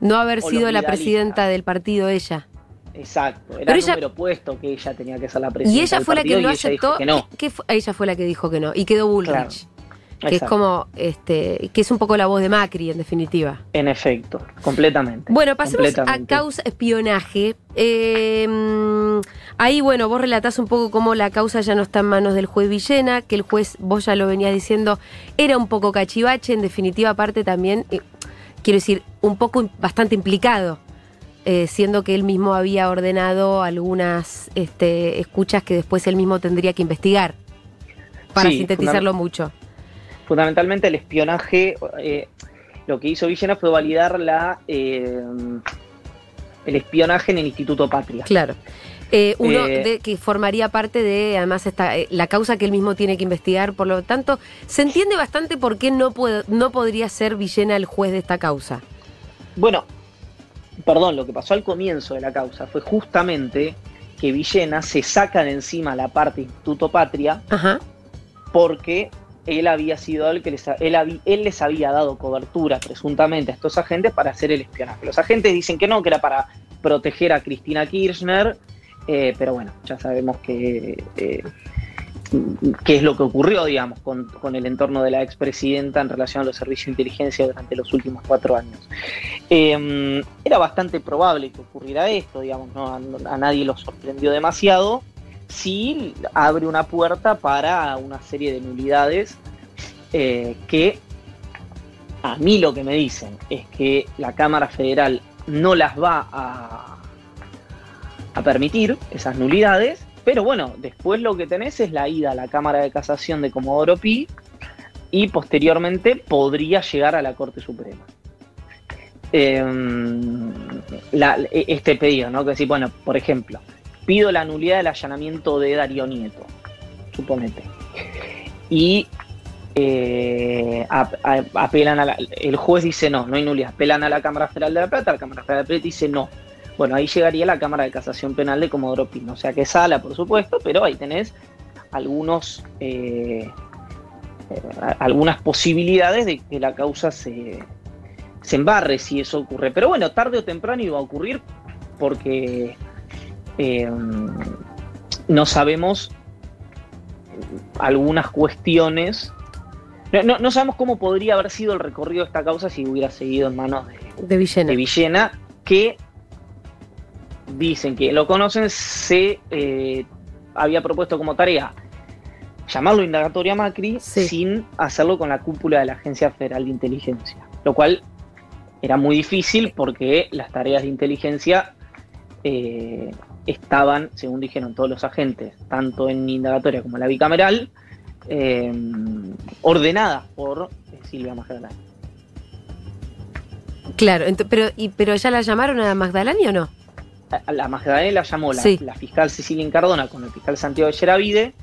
Speaker 5: No haber
Speaker 6: O
Speaker 5: sido la presidenta del partido ella.
Speaker 6: Exacto. Era
Speaker 5: Pero
Speaker 6: el
Speaker 5: ella-
Speaker 6: número puesto que ella tenía que ser la presidenta.
Speaker 5: Y ella fue la que no aceptó.
Speaker 6: que no.
Speaker 5: Ella fue la que dijo que no. Y quedó Bullrich.
Speaker 6: Claro.
Speaker 5: Que es como, este, que es un poco la voz de Macri, en definitiva.
Speaker 6: En efecto, completamente.
Speaker 5: Bueno, pasemos a causa espionaje. Eh, ahí, bueno, vos relatás un poco cómo la causa ya no está en manos del juez Villena, que el juez, vos ya lo venías diciendo, era un poco cachivache, en definitiva, aparte también, eh, quiero decir, un poco bastante implicado, eh, siendo que él mismo había ordenado algunas este, escuchas que después él mismo tendría que investigar, para
Speaker 6: Sí,
Speaker 5: sintetizarlo mucho.
Speaker 6: Fundamentalmente el espionaje, eh, lo que hizo Villena fue validar la eh, el espionaje en el Instituto Patria.
Speaker 5: Claro. Eh, uno
Speaker 6: Eh,
Speaker 5: de, que formaría parte de, además, esta, eh, la causa que él mismo tiene que investigar. Por lo tanto, se entiende bastante por qué no, puede, no podría ser Villena el juez de esta causa.
Speaker 6: Bueno, perdón, lo que pasó al comienzo de la causa fue justamente que Villena se saca de encima la parte Instituto Patria
Speaker 5: Ajá.
Speaker 6: porque él había sido el que les, él, habi- él les había dado cobertura presuntamente a estos agentes para hacer el espionaje. Los agentes dicen que no, que era para proteger a Cristina Kirchner, eh, pero bueno, ya sabemos que eh, qué es lo que ocurrió, digamos, con, el entorno de la expresidenta en relación a los servicios de inteligencia durante los últimos cuatro años. Eh, era bastante probable que ocurriera esto, digamos, ¿no? a, nadie lo sorprendió demasiado. Sí abre una puerta para una serie de nulidades eh, que a mí lo que me dicen es que la Cámara Federal no las va a permitir, esas nulidades, pero bueno, después lo que tenés es la ida a la Cámara de Casación de Comodoro Pi y posteriormente podría llegar a la Corte Suprema. La- este pedido, ¿no? Que decir, bueno, por ejemplo, pido la nulidad del allanamiento de Darío Nieto, suponete. Y eh, apelan a el juez dice no, no hay nulidad, apelan a la Cámara Federal de la Plata, la Cámara Federal de la Plata dice no. Bueno, ahí llegaría la Cámara de Casación Penal de Comodoro Pi, no sea que sala, por supuesto, pero ahí tenés algunos eh, eh, algunas posibilidades de que la causa se, se embarre si eso ocurre. Pero bueno, tarde o temprano iba a ocurrir porque eh, no sabemos algunas cuestiones. No, no- no sabemos cómo podría haber sido el recorrido de esta causa si hubiera seguido en manos de,
Speaker 5: De Villena.
Speaker 6: de Villena, que dicen que lo conocen, se eh, había propuesto como tarea llamarlo indagatoria Macri
Speaker 5: Sí.
Speaker 6: sin hacerlo con la cúpula de la Agencia Federal de Inteligencia, lo cual era muy difícil porque las tareas de inteligencia eh, estaban, según dijeron todos los agentes, tanto en indagatoria como en la bicameral, eh, ordenadas por Silvia Magdalena.
Speaker 5: Claro, pero, y, pero ya la llamaron a Magdalani o no?
Speaker 6: A la Magdalena la llamó la,
Speaker 5: Sí.
Speaker 6: la fiscal Cecilia Incardona con el fiscal Santiago de Yeravide,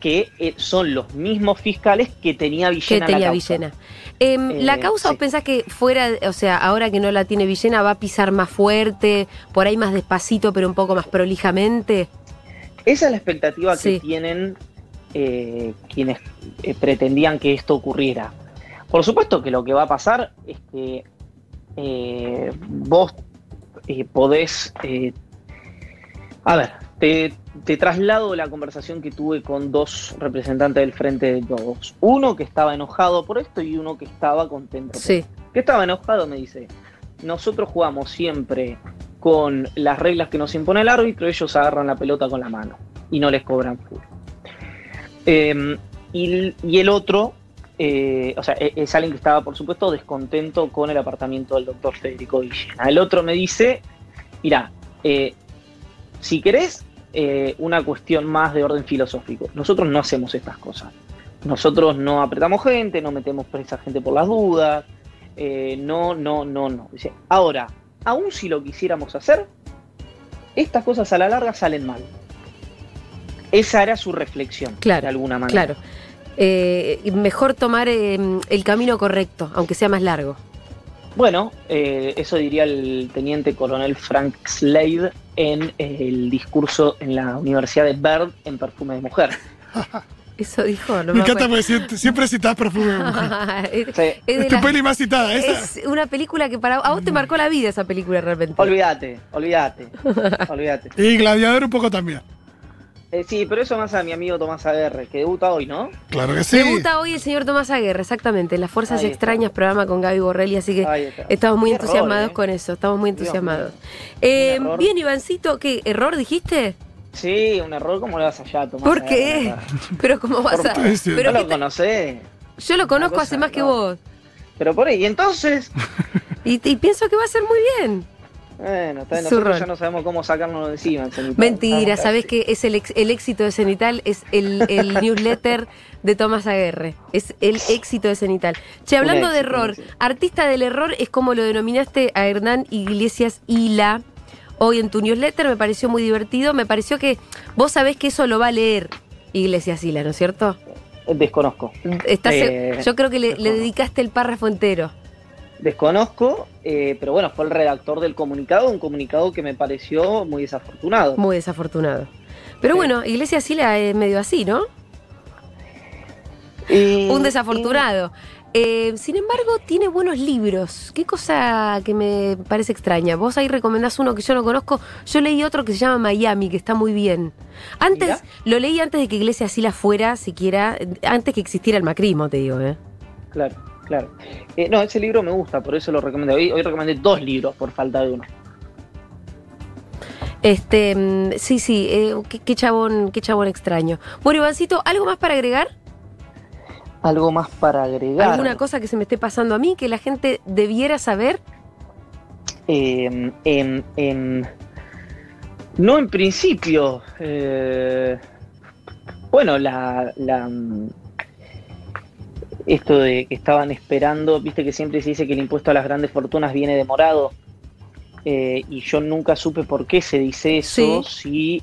Speaker 6: que eh, son los mismos fiscales que tenía
Speaker 5: Que
Speaker 6: Villena. en la causa.
Speaker 5: Villena. Em,
Speaker 6: Eh,
Speaker 5: ¿La causa
Speaker 6: sí.
Speaker 5: o pensás que fuera, o sea, ahora que no la tiene Villena, va a pisar más fuerte, por ahí más despacito, pero un poco más prolijamente?
Speaker 6: Esa es la expectativa
Speaker 5: Sí.
Speaker 6: que tienen eh, quienes eh, pretendían que esto ocurriera. Por supuesto que lo que va a pasar es que eh, vos eh, podés... eh, a ver, te, te traslado la conversación que tuve con dos representantes del Frente de Todos. Uno que estaba enojado por esto y uno que estaba contento. por
Speaker 5: Sí.
Speaker 6: que estaba enojado, me dice, nosotros jugamos siempre con las reglas que nos impone el árbitro, ellos agarran la pelota con la mano y no les cobran full. Eh, y, el- y el otro, eh, o sea, e- es alguien que estaba, por supuesto, descontento con el apartamiento del doctor Federico Villena. El otro me dice, mira, eh, si querés eh, una cuestión más de orden filosófico, nosotros no hacemos estas cosas. Nosotros no apretamos gente, no metemos presa gente por las dudas, eh, no, no, no, no. Dice, ahora, aun si lo quisiéramos hacer, estas cosas a la larga salen mal. esa era su reflexión,
Speaker 5: Claro,
Speaker 6: de alguna manera.
Speaker 5: Claro. Eh, mejor tomar eh, el camino correcto, aunque sea más largo.
Speaker 6: Bueno, eh, eso diría el teniente coronel Frank Slade en eh, el discurso en la Universidad de Berd en Perfume de Mujer. <laughs>
Speaker 5: Eso dijo, no
Speaker 7: Me
Speaker 5: me,
Speaker 7: encanta porque siempre, siempre citas perfume de mujer. <laughs>
Speaker 5: es,
Speaker 6: Sí.
Speaker 5: es de
Speaker 7: Es tu
Speaker 5: la-
Speaker 7: peli más citada, esa.
Speaker 5: es una película que para a vos te marcó la vida esa película realmente.
Speaker 6: Olvídate, olvídate, <laughs> olvídate.
Speaker 7: Y Gladiador un poco también.
Speaker 6: Eh, sí, pero eso más a mi amigo Tomás Aguerre, que debuta hoy, ¿no?
Speaker 7: Claro que sí.
Speaker 5: Debuta hoy el señor Tomás Aguirre, exactamente, en Las Fuerzas
Speaker 6: Ahí está.
Speaker 5: Extrañas, programa con Gaby Borrelli, así que estamos muy
Speaker 6: Qué
Speaker 5: entusiasmados
Speaker 6: error, ¿eh?
Speaker 5: con eso, estamos muy entusiasmados. Eh, bien, Ivancito, ¿qué error dijiste?
Speaker 6: Sí, un error, ¿cómo le vas allá a Tomás
Speaker 5: ¿Por
Speaker 6: Aguerre,
Speaker 5: qué? <laughs> Pero cómo vas
Speaker 6: Por
Speaker 5: a... Pero
Speaker 6: no lo conocés.
Speaker 5: yo lo conozco hace más que vos
Speaker 6: Pero por ahí, y entonces, <laughs>
Speaker 5: y, y pienso que va a ser muy bien.
Speaker 6: Bueno, está bien, nosotros ya no sabemos cómo sacarnos de encima. en.
Speaker 5: Mentira,
Speaker 6: casi.
Speaker 5: que es el, ex- el éxito de Cenital, es el, el <laughs> newsletter de Tomás Aguirre. Es el éxito de Cenital. Che, hablando de
Speaker 6: éxito,
Speaker 5: error, artista del error es como lo denominaste a Hernán Iglesias Hila hoy en tu newsletter, me pareció muy divertido. Me pareció que vos sabés que eso lo va a leer Iglesias Hila, ¿no es cierto?
Speaker 6: Desconozco.
Speaker 5: Estás-
Speaker 6: Eh,
Speaker 5: yo creo que le, dedicaste el párrafo entero.
Speaker 6: Desconozco, eh, pero bueno, fue el redactor del comunicado, un comunicado que me pareció muy desafortunado.
Speaker 5: Muy desafortunado. Pero
Speaker 6: Sí.
Speaker 5: bueno, Iglesias Hila es medio así, ¿no? Un desafortunado. Eh, sin embargo, tiene buenos libros. Qué cosa que me parece extraña. Vos ahí recomendás uno que yo no conozco. Yo leí otro que se llama Miami, que está muy bien. Antes, lo leí antes de que Iglesias Sila fuera, siquiera, eh, antes que existiera el macrismo, te digo, ¿eh?
Speaker 6: Claro, claro. Eh, no, ese libro me gusta, por eso lo recomendé. Hoy, hoy recomendé dos libros por falta de uno.
Speaker 5: Este, mm, sí, sí, eh, qué, qué chabón, qué chabón extraño. Bueno, Ivancito, ¿algo más para agregar?
Speaker 6: Algo más para agregar.
Speaker 5: ¿Alguna cosa que se me esté pasando a mí que la gente debiera saber?
Speaker 6: Eh, en- en- no en principio. eh, bueno, la, la, mm, esto de que estaban esperando, viste que siempre se dice que el impuesto a las grandes fortunas viene demorado. eh, y yo nunca supe por qué se dice eso, si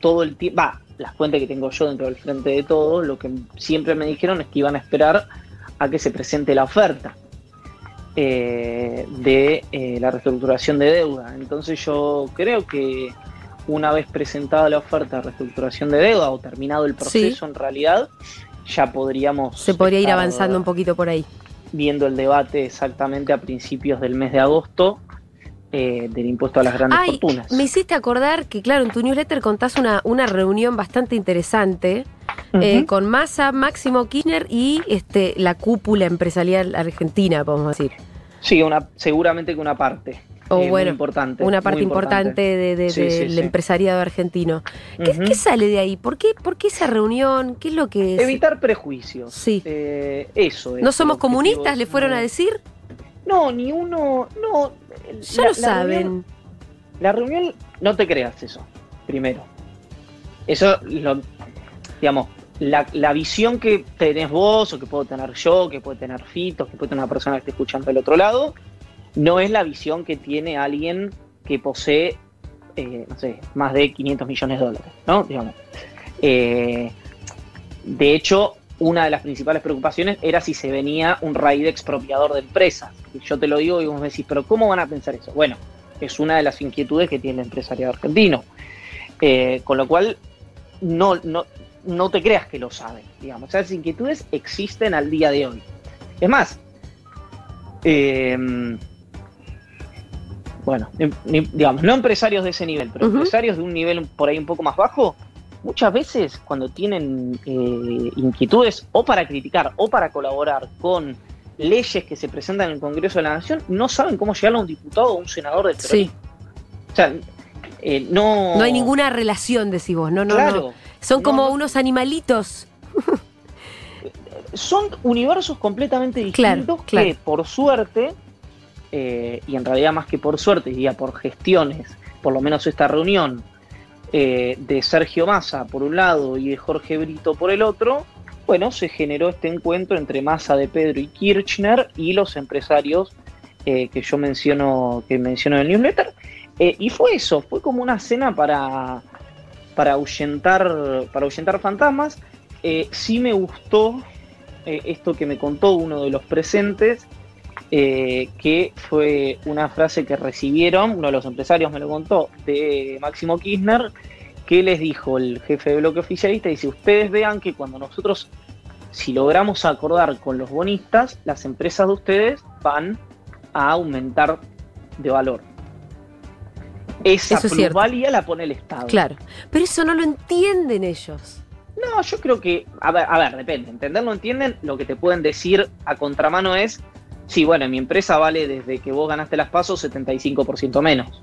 Speaker 6: todo el tiempo, va, las cuentas que tengo yo dentro del frente de todo, lo que siempre me dijeron es que iban a esperar a que se presente la oferta eh, de eh, la reestructuración de deuda. Entonces yo creo que una vez presentada la oferta de reestructuración de deuda o terminado el proceso en realidad, ya podríamos...
Speaker 5: Se podría ir avanzando un poquito por ahí.
Speaker 6: Viendo el debate exactamente a principios del mes de agosto eh, del impuesto a las grandes
Speaker 5: Ay,
Speaker 6: fortunas.
Speaker 5: me hiciste acordar que, claro, en tu newsletter contás una, una reunión bastante interesante eh, con Massa, Máximo Kirchner y este, la cúpula empresarial argentina, podemos decir.
Speaker 6: Sí, una, seguramente que una parte.
Speaker 5: O
Speaker 6: eh, muy
Speaker 5: bueno,
Speaker 6: importante,
Speaker 5: Una
Speaker 6: muy
Speaker 5: parte importante, de- de-
Speaker 6: Sí, sí.
Speaker 5: empresariado argentino. ¿Qué, sale de ahí? ¿Por qué, ¿Por qué esa reunión? ¿Qué es lo que es?
Speaker 6: Evitar prejuicios.
Speaker 5: Sí.
Speaker 6: Eh, eso es.
Speaker 5: ¿No somos comunistas? ¿Le fueron a decir?
Speaker 6: No, ni uno. No.
Speaker 5: Ya
Speaker 6: la-
Speaker 5: lo saben.
Speaker 6: reunión- la reunión, no te creas eso, primero. Eso, lo, digamos, la, la visión que tenés vos, o que puedo tener yo, que puede tener Fito, que puede tener una persona que esté escuchando del otro lado, no es la visión que tiene alguien que posee, eh, no sé, más de 500 millones de dólares, ¿no? Digamos. Eh, de hecho, una de las principales preocupaciones era si se venía un raid expropiador de empresas. Yo te lo digo y vos me decís, pero ¿cómo van a pensar eso? Bueno, es una de las inquietudes que tiene el empresariado argentino. Eh, con lo cual, no, no, no te creas que lo saben, digamos. Esas inquietudes existen al día de hoy. Es más, bueno, ni- digamos, no empresarios de ese nivel, pero empresarios de un nivel por ahí un poco más bajo, muchas veces cuando tienen eh, inquietudes o para criticar o para colaborar con leyes que se presentan en el Congreso de la Nación, no saben cómo llegar a un diputado o un senador del
Speaker 5: Sí.
Speaker 6: O sea, eh, no...
Speaker 5: No hay ninguna relación, decís vos. No, no,
Speaker 6: claro,
Speaker 5: no. Son como
Speaker 6: no.
Speaker 5: unos animalitos. <laughs>
Speaker 6: son universos completamente
Speaker 5: Claro,
Speaker 6: distintos
Speaker 5: claro.
Speaker 6: que por suerte, eh, y en realidad más que por suerte, diría por gestiones, por lo menos esta reunión eh, de Sergio Massa por un lado y de Jorge Brito por el otro, bueno, se generó este encuentro entre Massa de Pedro y Kirchner y los empresarios eh, que yo menciono, que menciono en el newsletter. Y fue eso, fue como una cena para, para ahuyentar, para ahuyentar fantasmas. Sí me gustó esto que me contó uno de los presentes, eh, que fue una frase que recibieron, uno de los empresarios me lo contó, de Máximo Kirchner, que les dijo el jefe de bloque oficialista, dice, ustedes vean que cuando nosotros, si logramos acordar con los bonistas, las empresas de ustedes van a aumentar de valor. Esa
Speaker 5: Eso es
Speaker 6: plusvalía la pone el Estado.
Speaker 5: Claro. Pero eso no lo entienden ellos.
Speaker 6: No, yo creo que, a ver, a ver, depende. Entenderlo entienden, lo que te pueden decir a contramano es, sí, bueno, mi empresa vale desde que vos ganaste las pasos 75% menos.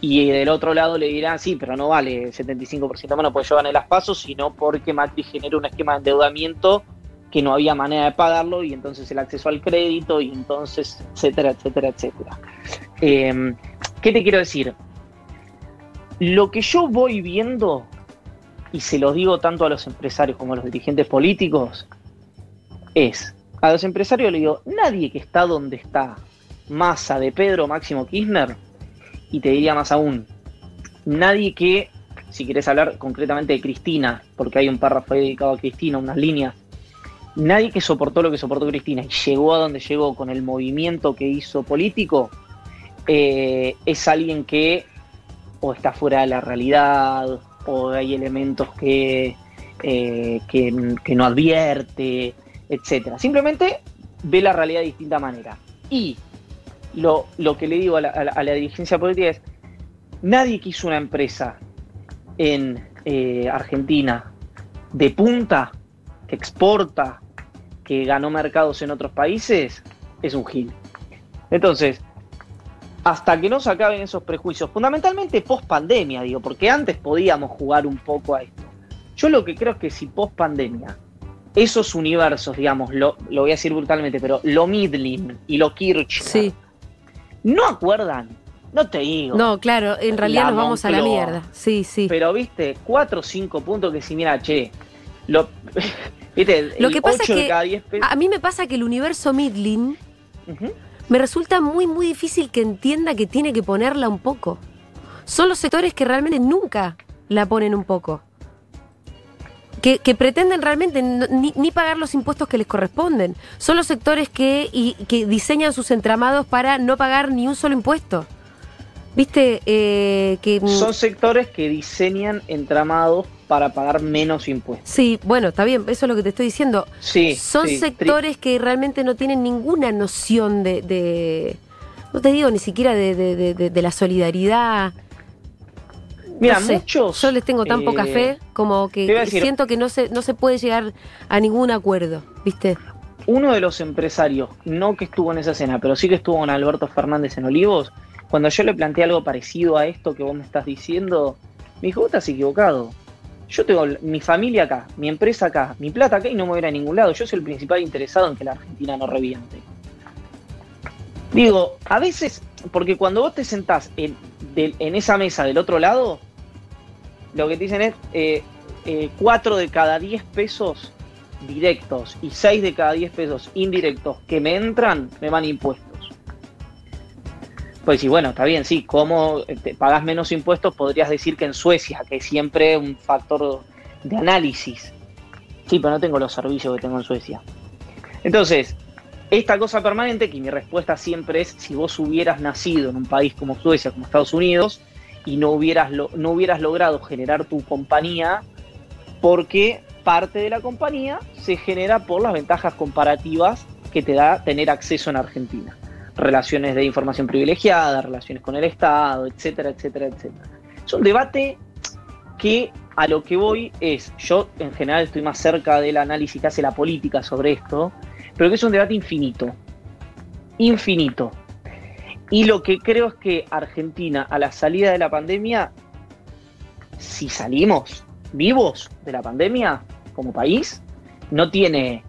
Speaker 6: Y del otro lado le dirán, sí, pero no vale 75% menos porque yo gané las pasos, sino porque Macri generó un esquema de endeudamiento que no había manera de pagarlo y entonces el acceso al crédito y entonces, etcétera, etcétera, etcétera. Eh, ¿Qué te quiero decir? Lo que yo voy viendo, y se lo digo tanto a los empresarios como a los dirigentes políticos, es, a los empresarios le digo, nadie que está donde está, Massa de Pedro Máximo Kirchner, y te diría más aún, nadie que, si querés hablar concretamente de Cristina, porque hay un párrafo dedicado a Cristina, unas líneas, nadie que soportó lo que soportó Cristina y llegó a donde llegó con el movimiento que hizo político, eh, es alguien que o está fuera de la realidad, o hay elementos que, eh, que no advierte, etcétera. Simplemente ve la realidad de distinta manera. Y lo, lo que le digo a la, a la- dirigencia política es, nadie que hizo una empresa en eh, Argentina de punta, que exporta, que ganó mercados en otros países, es un gil. Entonces, hasta que no se acaben esos prejuicios, fundamentalmente post pandemia, digo, porque antes podíamos jugar un poco a esto. Yo lo que creo es que si post pandemia, esos universos, digamos, lo, lo voy a decir brutalmente, pero lo Midlin y lo Kirchner,
Speaker 5: Sí.
Speaker 6: no acuerdan, no te digo.
Speaker 5: No, claro, en realidad
Speaker 6: La
Speaker 5: nos vamos a la mierda. Sí, sí.
Speaker 6: Pero viste, cuatro o cinco puntos que si mira, che, lo, <laughs> viste,
Speaker 5: Lo que pasa es que
Speaker 6: cada 10 pesos.
Speaker 5: A mí me pasa que el universo Midlin me resulta muy, muy difícil que entienda que tiene que ponerla un poco. Son los sectores que realmente nunca la ponen un poco. Que, que pretenden realmente ni, ni pagar los impuestos que les corresponden. Son los sectores que, y- que diseñan sus entramados para no pagar ni un solo impuesto. ¿Viste? Eh, que, mm,
Speaker 6: Son sectores que diseñan entramados para pagar menos impuestos.
Speaker 5: Sí, bueno, está bien, eso es lo que te estoy diciendo.
Speaker 6: Sí.
Speaker 5: Son
Speaker 6: sí,
Speaker 5: sectores que realmente no tienen ninguna noción de, de- no te digo ni siquiera de- de- de- de la solidaridad.
Speaker 6: Mira,
Speaker 5: No sé,
Speaker 6: muchos.
Speaker 5: Yo les tengo tan
Speaker 6: eh,
Speaker 5: poca fe como que,
Speaker 6: decir-
Speaker 5: siento que no se, no se puede llegar a ningún acuerdo, ¿viste?
Speaker 6: Uno de los empresarios, no que estuvo en esa escena, pero sí que estuvo con Alberto Fernández en Olivos, cuando yo le planteé algo parecido a esto que vos me estás diciendo, me dijo, vos estás equivocado. Yo tengo mi familia acá, mi empresa acá, mi plata acá y no me voy a ir a ningún lado. Yo soy el principal interesado en que la Argentina no reviente. Digo, a veces, porque cuando vos te sentás en, en esa mesa del otro lado, lo que te dicen es eh, eh, 4 de cada 10 pesos directos y 6 de cada 10 pesos indirectos que me entran, me van impuestos. Pues sí, bueno, está bien, sí, como te pagas menos impuestos, podrías decir que en Suecia, que es siempre un factor de análisis. Sí, pero no tengo los servicios que tengo en Suecia. Entonces, esta cosa permanente, que mi respuesta siempre es, si vos hubieras nacido en un país como Suecia, como Estados Unidos, y no hubieras, lo- no hubieras logrado generar tu compañía, porque parte de la compañía se genera por las ventajas comparativas que te da tener acceso en Argentina. Relaciones de información privilegiada, relaciones con el Estado, etcétera, etcétera, etcétera. Es un debate que a lo que voy es, yo en general estoy más cerca del análisis que hace la política sobre esto, pero que es un debate infinito. Infinito. Y lo que creo es que Argentina, a la salida de la pandemia, si salimos vivos de la pandemia como país, no tiene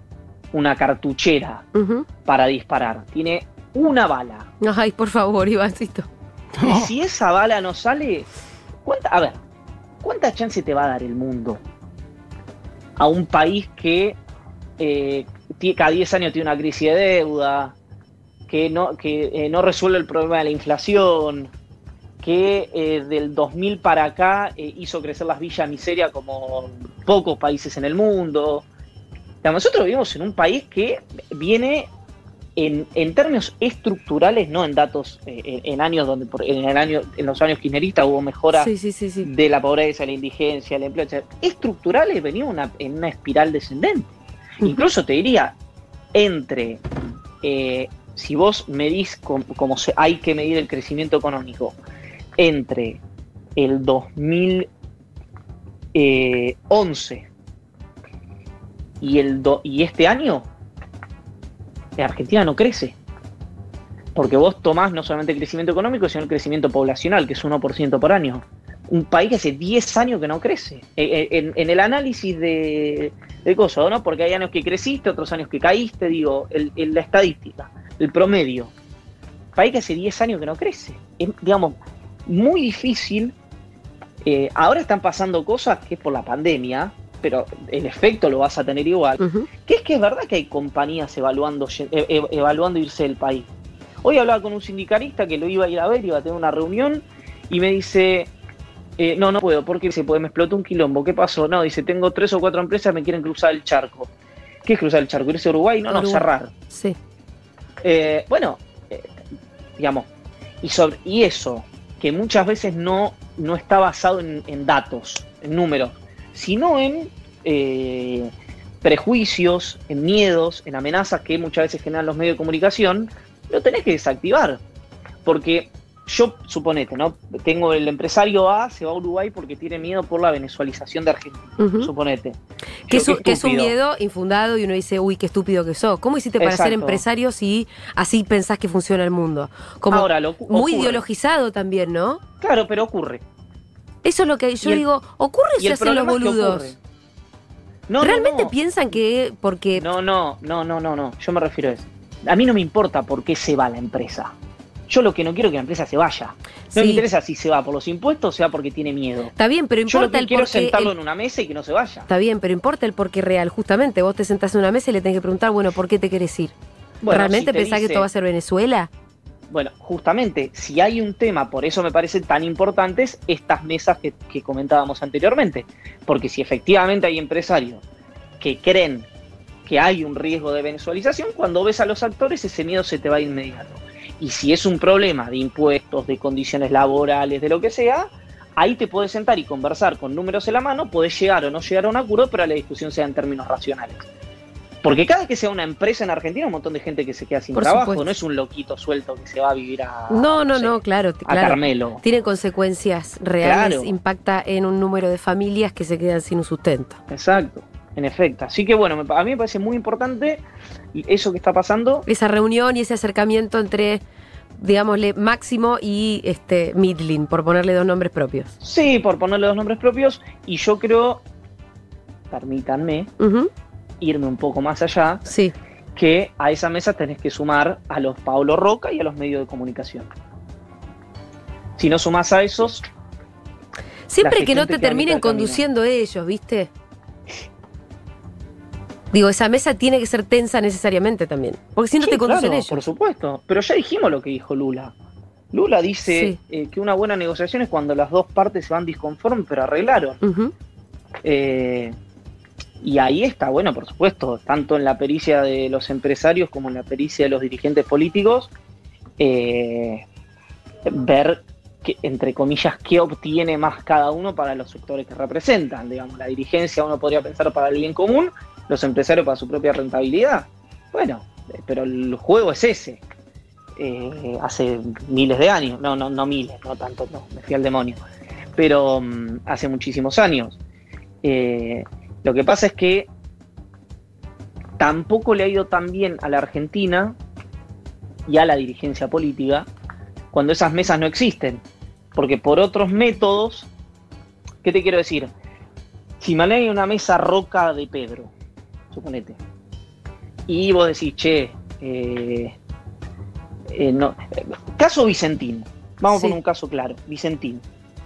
Speaker 6: una cartuchera para disparar, tiene una bala.
Speaker 5: Ay, por favor, Ivancito.
Speaker 6: Y si esa bala no sale, ¿cuánta, a ver, ¿cuánta chance te va a dar el mundo a un país que eh, cada 10 años tiene una crisis de deuda, que no, que, eh, no resuelve el problema de la inflación, que eh, del 2000 para acá eh, hizo crecer las villas miseria como pocos países en el mundo. Nosotros vivimos en un país que viene en, en términos estructurales, no en datos, eh, en, en años donde en, el año, en los años kirchneristas hubo mejora
Speaker 5: Sí, sí, sí, sí.
Speaker 6: de la pobreza, la indigencia, el empleo, etc. estructurales venimos una- en una espiral descendente. Incluso te diría, entre, eh, si vos medís com- como hay que medir el crecimiento económico, entre el 2011 y, el do- y este año, Argentina no crece. Porque vos tomás no solamente el crecimiento económico, sino el crecimiento poblacional, que es 1% por año. Un país que hace 10 años que no crece. Eh, eh, En, en el análisis de, cosas, ¿no? Porque hay años que creciste, otros años que caíste, digo, el- la estadística, el promedio. País que hace 10 años que no crece. Es, digamos, muy difícil. Eh, ahora están pasando cosas que es por la pandemia, pero el efecto lo vas a tener igual.
Speaker 5: Ujú.
Speaker 6: Que es que es verdad que hay compañías evaluando, ye- e- e- evaluando irse del país. Hoy hablaba con un sindicalista que lo iba a ir a ver, iba a tener una reunión, y me dice, eh, no, no puedo, porque se puede, me explotó un quilombo, ¿qué pasó? No, dice, tengo tres o cuatro empresas me quieren cruzar el charco. ¿Qué es cruzar el charco? ¿Irse a Uruguay? No, no, cerrar.
Speaker 5: Sí.
Speaker 6: Eh, bueno, eh, digamos, y, sobre, y eso, que muchas veces no, no está basado en, datos, en números, sino en eh, prejuicios, en miedos, en amenazas que muchas veces generan los medios de comunicación, lo tenés que desactivar. Porque yo, suponete, ¿no? Tengo el empresario A, se va a Uruguay porque tiene miedo por la venezualización de Argentina.
Speaker 5: Ujú.
Speaker 6: Suponete.
Speaker 5: Que es, un-
Speaker 6: qué
Speaker 5: que es un
Speaker 6: estúpido.
Speaker 5: miedo infundado y uno dice, uy, qué estúpido que sos. ¿Cómo hiciste para ser empresario si así pensás que funciona el mundo? Como
Speaker 6: Ahora, lo,
Speaker 5: muy ideologizado también, ¿no?
Speaker 6: Claro, pero ocurre.
Speaker 5: Eso es lo que yo
Speaker 6: el-
Speaker 5: digo, ocurre si hacen los
Speaker 6: problema es que
Speaker 5: boludos.
Speaker 6: No,
Speaker 5: ¿Realmente
Speaker 6: no.
Speaker 5: piensan que porque
Speaker 6: No, no, no, no, no, no. Yo me refiero a eso. A mí no me importa por qué se va la empresa. Yo lo que no quiero es que la empresa se vaya. No
Speaker 5: Sí.
Speaker 6: me interesa si se va por los impuestos o sea porque tiene miedo.
Speaker 5: está bien, pero
Speaker 6: Yo lo
Speaker 5: importa
Speaker 6: que
Speaker 5: el
Speaker 6: quiero sentarlo
Speaker 5: el-
Speaker 6: en una mesa y que no se vaya.
Speaker 5: Está bien, pero importa el porqué real. Justamente, vos te sentás en una mesa y le tenés que preguntar, bueno, ¿por qué te querés ir?
Speaker 6: Bueno,
Speaker 5: ¿Realmente
Speaker 6: si
Speaker 5: pensás que esto va a ser Venezuela?
Speaker 6: Bueno, justamente, si hay un tema, por eso me parecen tan importantes estas mesas que, que comentábamos anteriormente. Porque si efectivamente hay empresarios que creen que hay un riesgo de venezualización, cuando ves a los actores ese miedo se te va de inmediato. Y si es un problema de impuestos, de condiciones laborales, de lo que sea, ahí te puedes sentar y conversar con números en la mano, podés llegar o no llegar a un acuerdo, pero la discusión sea en términos racionales. Porque cada vez que sea una empresa en Argentina, un montón de gente que se queda sin
Speaker 5: Por
Speaker 6: trabajo,
Speaker 5: supuesto.
Speaker 6: no es un loquito suelto que se va a vivir a.
Speaker 5: No, no,
Speaker 6: sé,
Speaker 5: no, claro,
Speaker 6: A
Speaker 5: claro.
Speaker 6: Carmelo.
Speaker 5: Tiene consecuencias reales,
Speaker 6: Claro.
Speaker 5: impacta en un número de familias que se quedan sin un sustento.
Speaker 6: Exacto, en efecto. Así que bueno, a mí me parece muy importante eso que está pasando.
Speaker 5: Esa reunión y ese acercamiento entre, digámosle, Máximo y este Midlin, por ponerle dos nombres propios.
Speaker 6: Sí, por ponerle dos nombres propios. Y yo creo, permítanme, irme un poco más allá,
Speaker 5: Sí,
Speaker 6: que a esa mesa tenés que sumar a los Pablo Roca y a los medios de comunicación. Si no sumás a esos,
Speaker 5: siempre que no te terminen conduciendo ellos, ¿viste? Digo, esa mesa tiene que ser tensa necesariamente también, porque si no
Speaker 6: Sí,
Speaker 5: te conducen
Speaker 6: claro,
Speaker 5: ellos.
Speaker 6: Por supuesto. Pero ya dijimos lo que dijo Lula. Lula dice
Speaker 5: Sí.
Speaker 6: eh, que una buena negociación es cuando las dos partes se van disconformes, pero arreglaron. Eh, y ahí está, bueno, por supuesto, tanto en la pericia de los empresarios como en la pericia de los dirigentes políticos, eh, ver, que, entre comillas, qué obtiene más cada uno para los sectores que representan. Digamos, la dirigencia uno podría pensar para el bien común, los empresarios para su propia rentabilidad. Bueno, eh, pero el juego es ese. Eh, hace miles de años, no, no, no miles, no tanto, no, me fui al demonio, pero mm, hace muchísimos años. Eh, lo que pasa es que tampoco le ha ido tan bien a la Argentina y a la dirigencia política cuando esas mesas no existen. Porque por otros métodos, ¿qué te quiero decir? Si hay una mesa roca de Pedro, suponete, y vos decís, che, eh, eh, no, eh, caso Vicentín, vamos
Speaker 5: Sí.
Speaker 6: con un caso claro, Vicentín.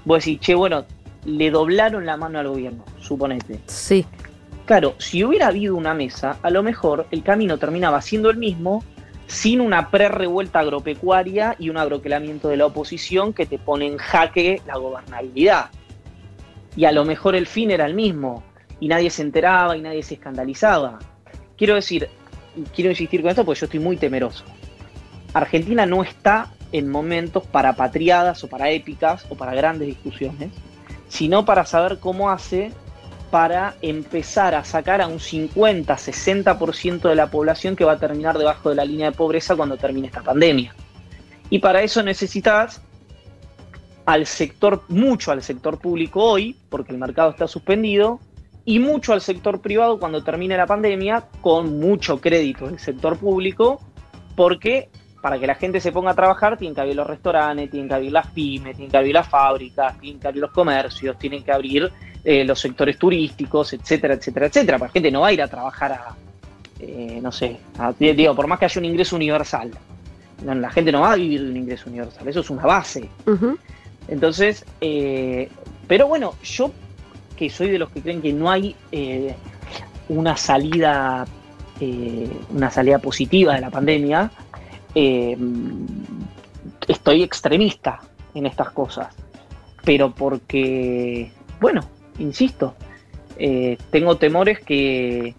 Speaker 6: Vos decís, che, bueno, le doblaron la mano al gobierno, suponete.
Speaker 5: Sí,
Speaker 6: Claro, si hubiera habido una mesa, a lo mejor el camino terminaba siendo el mismo, sin una pre-revuelta agropecuaria y un agroquelamiento de la oposición que te pone en jaque la gobernabilidad. Y a lo mejor el fin era el mismo, y nadie se enteraba y nadie se escandalizaba. Quiero decir, quiero insistir con esto porque yo estoy muy temeroso. Argentina no está en momentos para patriadas o para épicas o para grandes discusiones, sino para saber cómo hace para empezar a sacar a un 50-60% de la población que va a terminar debajo de la línea de pobreza cuando termine esta pandemia. Y para eso necesitas al sector, mucho al sector público hoy, porque el mercado está suspendido, y mucho al sector privado cuando termine la pandemia, con mucho crédito del sector público, porque para que la gente se ponga a trabajar tienen que abrir los restaurantes, tienen que abrir las pymes, tienen que abrir las fábricas, tienen que abrir los comercios, tienen que abrir eh, los sectores turísticos, etcétera, etcétera, etcétera. Porque la gente no va a ir a trabajar a, eh, no sé, a- digo, por más que haya un ingreso universal, no, la gente no va a vivir de un ingreso universal, eso es una base. Entonces, eh, pero bueno, yo que soy de los que creen que no hay eh, una salida, eh, una salida positiva de la pandemia, eh, estoy extremista en estas cosas. Pero porque, bueno, insisto, eh, tengo temores que,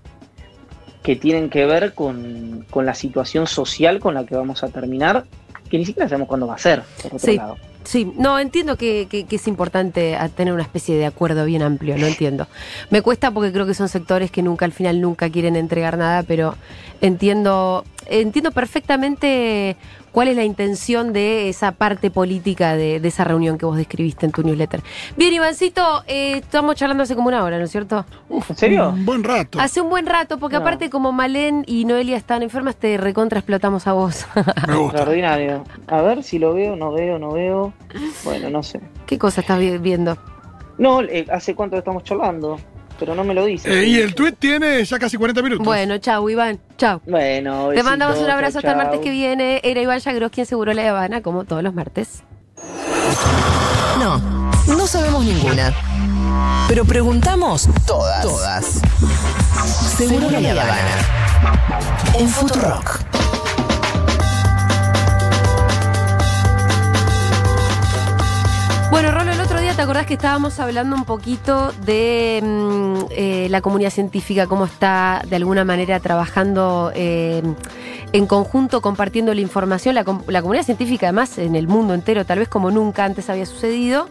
Speaker 6: que tienen que ver con, con la situación social con la que vamos a terminar, que ni siquiera sabemos cuándo va a ser, por otro
Speaker 5: Sí.
Speaker 6: lado.
Speaker 5: Sí, no, entiendo que, que- que es importante tener una especie de acuerdo bien amplio, no entiendo. Me cuesta porque creo que son sectores que nunca, al final, nunca quieren entregar nada, pero entiendo, entiendo perfectamente cuál es la intención de esa parte política de, de esa reunión que vos describiste en tu newsletter. Bien, Ivancito, eh, estamos charlando hace como una hora, ¿no es cierto?
Speaker 6: ¿En serio?
Speaker 7: Un buen rato.
Speaker 5: Hace un buen rato, porque
Speaker 6: No.
Speaker 5: aparte como Malén y Noelia están enfermas, te recontra explotamos a vos. <laughs>
Speaker 7: Me gusta.
Speaker 6: Extraordinario. A ver si lo veo, no veo, no veo. Bueno, no sé.
Speaker 5: ¿Qué cosa estás vi- viendo?
Speaker 6: No, eh, ¿hace cuánto estamos charlando? Pero no me lo dice.
Speaker 7: Eh, y el tweet tiene ya casi 40 minutos.
Speaker 5: Bueno, chau, Iván. Chau.
Speaker 6: Bueno,
Speaker 5: Te mandamos un abrazo
Speaker 6: chau,
Speaker 5: hasta el martes que viene. Era Iván Yagros quien seguró la Habana, como todos los martes.
Speaker 4: No, no sabemos ninguna. Pero preguntamos todas. Todas. Seguro la Habana. En Futurock.
Speaker 5: Bueno, día te acordás que estábamos hablando un poquito de mm, eh, la comunidad científica, cómo está de alguna manera trabajando eh, en conjunto, compartiendo la información. La, com- la comunidad científica, además, en el mundo entero, tal vez como nunca antes había sucedido.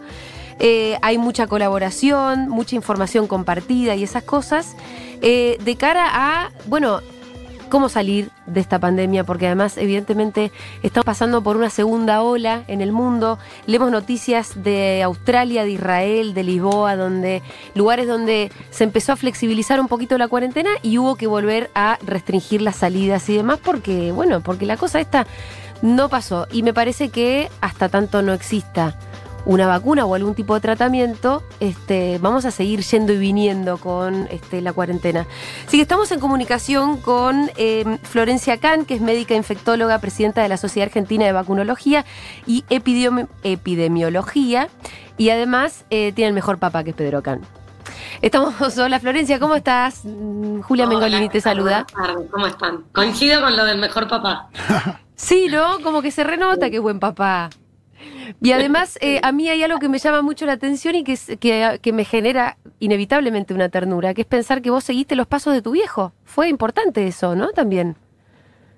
Speaker 5: Eh, hay mucha colaboración, mucha información compartida y esas cosas. de cara a, bueno, cómo salir de esta pandemia, porque además evidentemente estamos pasando por una segunda ola en el mundo. Leemos noticias de Australia, de Israel, de Lisboa, donde lugares donde se empezó a flexibilizar un poquito la cuarentena y hubo que volver a restringir las salidas y demás, porque bueno, porque la cosa esta no pasó y me parece que hasta tanto no exista una vacuna o algún tipo de tratamiento, este, vamos a seguir yendo y viniendo con este, la cuarentena. Así que estamos en comunicación con eh, Florencia Can, que es médica infectóloga, presidenta de la Sociedad Argentina de Vacunología y Epidemi- Epidemiología, y además eh, tiene el mejor papá, que es Pedro Can. Estamos, <laughs> hola Florencia, ¿cómo estás? Mm, Julia
Speaker 8: Hola,
Speaker 5: Mengolini te saluda.
Speaker 8: buenas tardes, ¿Cómo están? Coincido con lo del mejor papá.
Speaker 5: Sí, ¿no? Como que se renota que buen papá. Y además, eh, a mí hay algo que me llama mucho la atención y que, es- que, que me genera inevitablemente una ternura, que es pensar que vos seguiste los pasos de tu viejo. Fue importante eso, ¿no? También.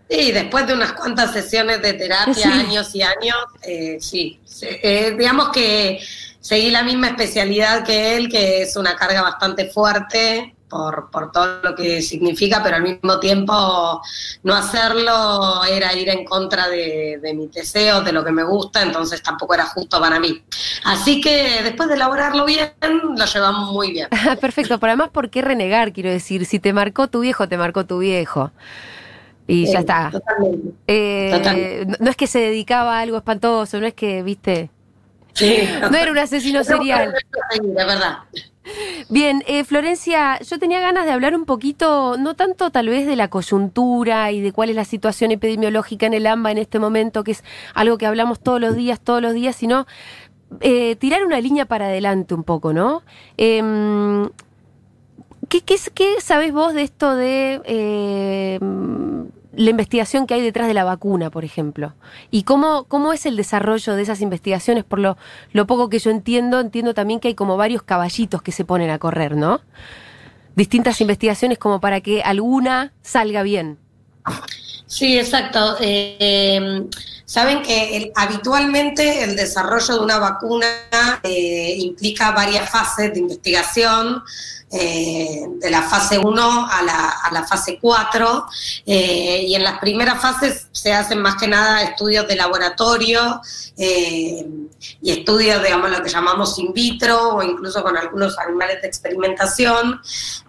Speaker 8: Sí, después de unas cuantas sesiones de terapia,
Speaker 5: Sí.
Speaker 8: años y años, eh, sí. Sí, eh, digamos que seguí la misma especialidad que él, que es una carga bastante fuerte por, por todo lo que significa, pero al mismo tiempo no hacerlo era ir en contra de, de mis deseos, de lo que me gusta, entonces tampoco era justo para mí. Así que después de elaborarlo bien, lo llevamos muy bien. <laughs>
Speaker 5: Perfecto, pero además, ¿por qué renegar? Quiero decir, si te marcó tu viejo, te marcó tu viejo. Y ya
Speaker 8: Eh,
Speaker 5: está.
Speaker 8: Totalmente.
Speaker 5: Eh,
Speaker 8: totalmente.
Speaker 5: no es que se dedicaba a algo espantoso, no es que, viste,
Speaker 8: Sí.
Speaker 5: no era un asesino serial.
Speaker 8: De verdad.
Speaker 5: Bien, eh, Florencia, yo tenía ganas de hablar un poquito, no tanto tal vez de la coyuntura y de cuál es la situación epidemiológica en el AMBA en este momento, que es algo que hablamos todos los días, todos los días, sino eh, tirar una línea para adelante un poco, ¿no? Em, ¿qué, qué, qué sabés vos de esto de eh, la investigación que hay detrás de la vacuna, por ejemplo. Y cómo, cómo es el desarrollo de esas investigaciones. Por lo, lo poco que yo entiendo, entiendo también que hay como varios caballitos que se ponen a correr, ¿no? Distintas investigaciones como para que alguna salga bien.
Speaker 8: Sí, exacto. Eh, Saben que el- habitualmente el desarrollo de una vacuna eh, implica varias fases de investigación, eh, de la fase 1 a la, a la fase 4, eh, y en las primeras fases se hacen más que nada estudios de laboratorio eh, y estudios, digamos, lo que llamamos in vitro o incluso con algunos animales de experimentación.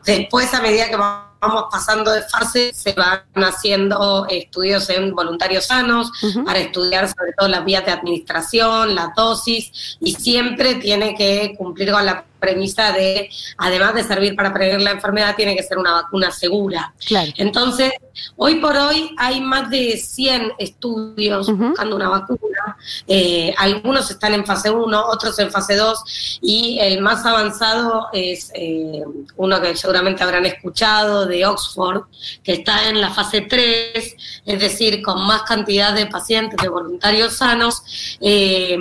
Speaker 8: Después, a medida que vamos pasando de fase, se van haciendo estudios en voluntarios sanos para estudiar sobre todo las vías de administración, la dosis, y siempre tiene que cumplir con la premisa de, además de servir para prevenir la enfermedad, tiene que ser una vacuna segura.
Speaker 5: Claro.
Speaker 8: Entonces, hoy por hoy hay más de 100 estudios buscando una vacuna. Eh, algunos están en fase 1, otros en fase 2 y el más avanzado es eh, uno que seguramente habrán escuchado de Oxford, que está en la fase 3, es decir, con más cantidad de pacientes, de voluntarios sanos. eh,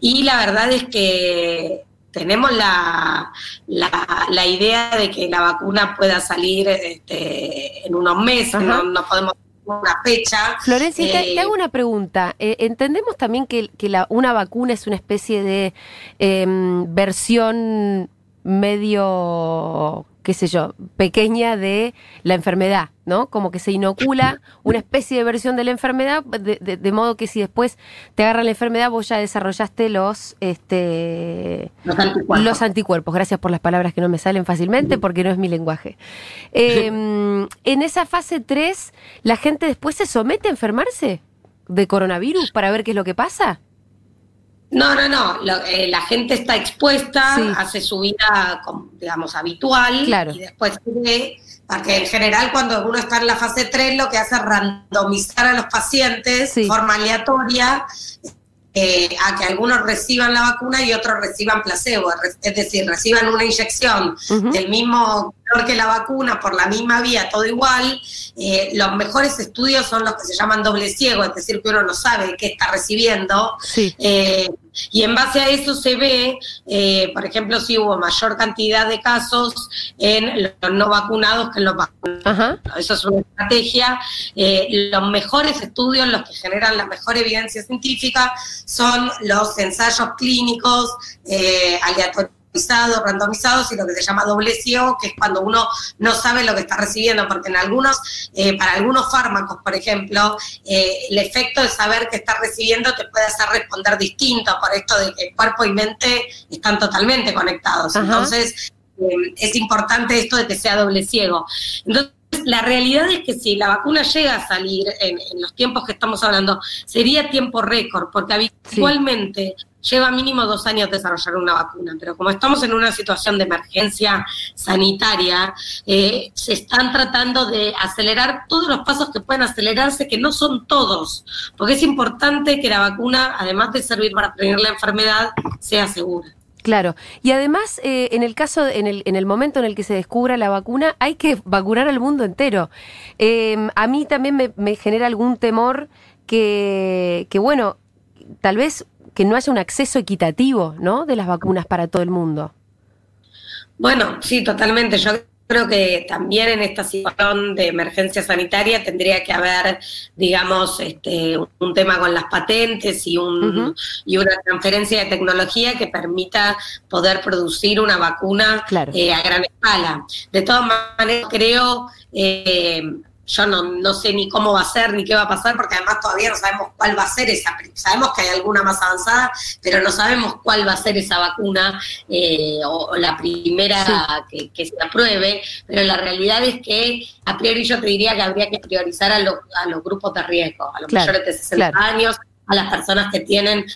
Speaker 8: y la verdad es que tenemos la, la, la idea de que la vacuna pueda salir este, en unos meses, no, no podemos una fecha.
Speaker 5: Florencia, te,
Speaker 8: Eh,
Speaker 5: te hago una pregunta. Eh, entendemos también que, que la- una vacuna es una especie de em, versión medio, qué sé yo, pequeña de la enfermedad, ¿no? Como que se inocula una especie de versión de la enfermedad, de, de- de modo que si después te agarra la enfermedad, vos ya desarrollaste los, este,
Speaker 8: Los anticuerpos.
Speaker 5: los anticuerpos. Gracias por las palabras que no me salen fácilmente porque no es mi lenguaje. Eh, en esa fase 3, ¿la gente después se somete a enfermarse de coronavirus para ver qué es lo que pasa?
Speaker 8: No, no, no. Lo- eh, la gente está expuesta,
Speaker 5: Sí.
Speaker 8: hace su vida, digamos, habitual.
Speaker 5: Claro.
Speaker 8: Y después sigue, porque en general cuando uno está en la fase 3 lo que hace es randomizar a los pacientes
Speaker 5: Sí.
Speaker 8: de forma aleatoria eh, a que algunos reciban la vacuna y otros reciban placebo. Es decir, reciban una inyección del mismo color que la vacuna, por la misma vía, todo igual. Eh, los mejores estudios son los que se llaman doble ciego, es decir, que uno no sabe qué está recibiendo.
Speaker 5: Sí.
Speaker 8: Eh, y en base a eso se ve, eh, por ejemplo, si hubo mayor cantidad de casos en los no vacunados que en los vacunados.
Speaker 5: Ajá.
Speaker 8: Eso es una estrategia. Eh, los mejores estudios, los que generan la mejor evidencia científica, son los ensayos clínicos eh, aleatorizados, randomizados y lo que se llama doble ciego, que es cuando uno no sabe lo que está recibiendo, porque en algunos, eh, para algunos fármacos, por ejemplo, eh, el efecto de saber que estás recibiendo te puede hacer responder distinto por esto de que cuerpo y mente están totalmente conectados.
Speaker 5: Ajá.
Speaker 8: Entonces, eh, es importante esto de que sea doble ciego. Entonces, la realidad es que si la vacuna llega a salir en, en los tiempos que estamos hablando, sería tiempo récord, porque habitualmente lleva mínimo dos años desarrollar una vacuna, pero como estamos en una situación de emergencia sanitaria, eh, se están tratando de acelerar todos los pasos que pueden acelerarse, que no son todos, porque es importante que la vacuna, además de servir para prevenir la enfermedad, sea segura.
Speaker 5: Claro. Y además, eh, en el caso, en el, en el momento en el que se descubra la vacuna, hay que vacunar al mundo entero. Eh, a mí también me, me genera algún temor que, que, bueno, tal vez que no haya un acceso equitativo, ¿no? De las vacunas para todo el mundo.
Speaker 8: Bueno, sí, totalmente. Yo creo que también en esta situación de emergencia sanitaria tendría que haber, digamos, este, un tema con las patentes y, un, y una transferencia de tecnología que permita poder producir una vacuna
Speaker 5: Claro.
Speaker 8: eh, a gran escala. De todas maneras, creo, eh, yo no, no sé ni cómo va a ser ni qué va a pasar, porque además todavía no sabemos cuál va a ser esa. Sabemos que hay alguna más avanzada, pero no sabemos cuál va a ser esa vacuna eh, o, o la primera que, que se apruebe. Pero la realidad es que a priori yo te diría que habría que priorizar a, los a los grupos de riesgo, a los
Speaker 5: Claro,
Speaker 8: mayores de 60
Speaker 5: claro.
Speaker 8: años, a las personas que tienen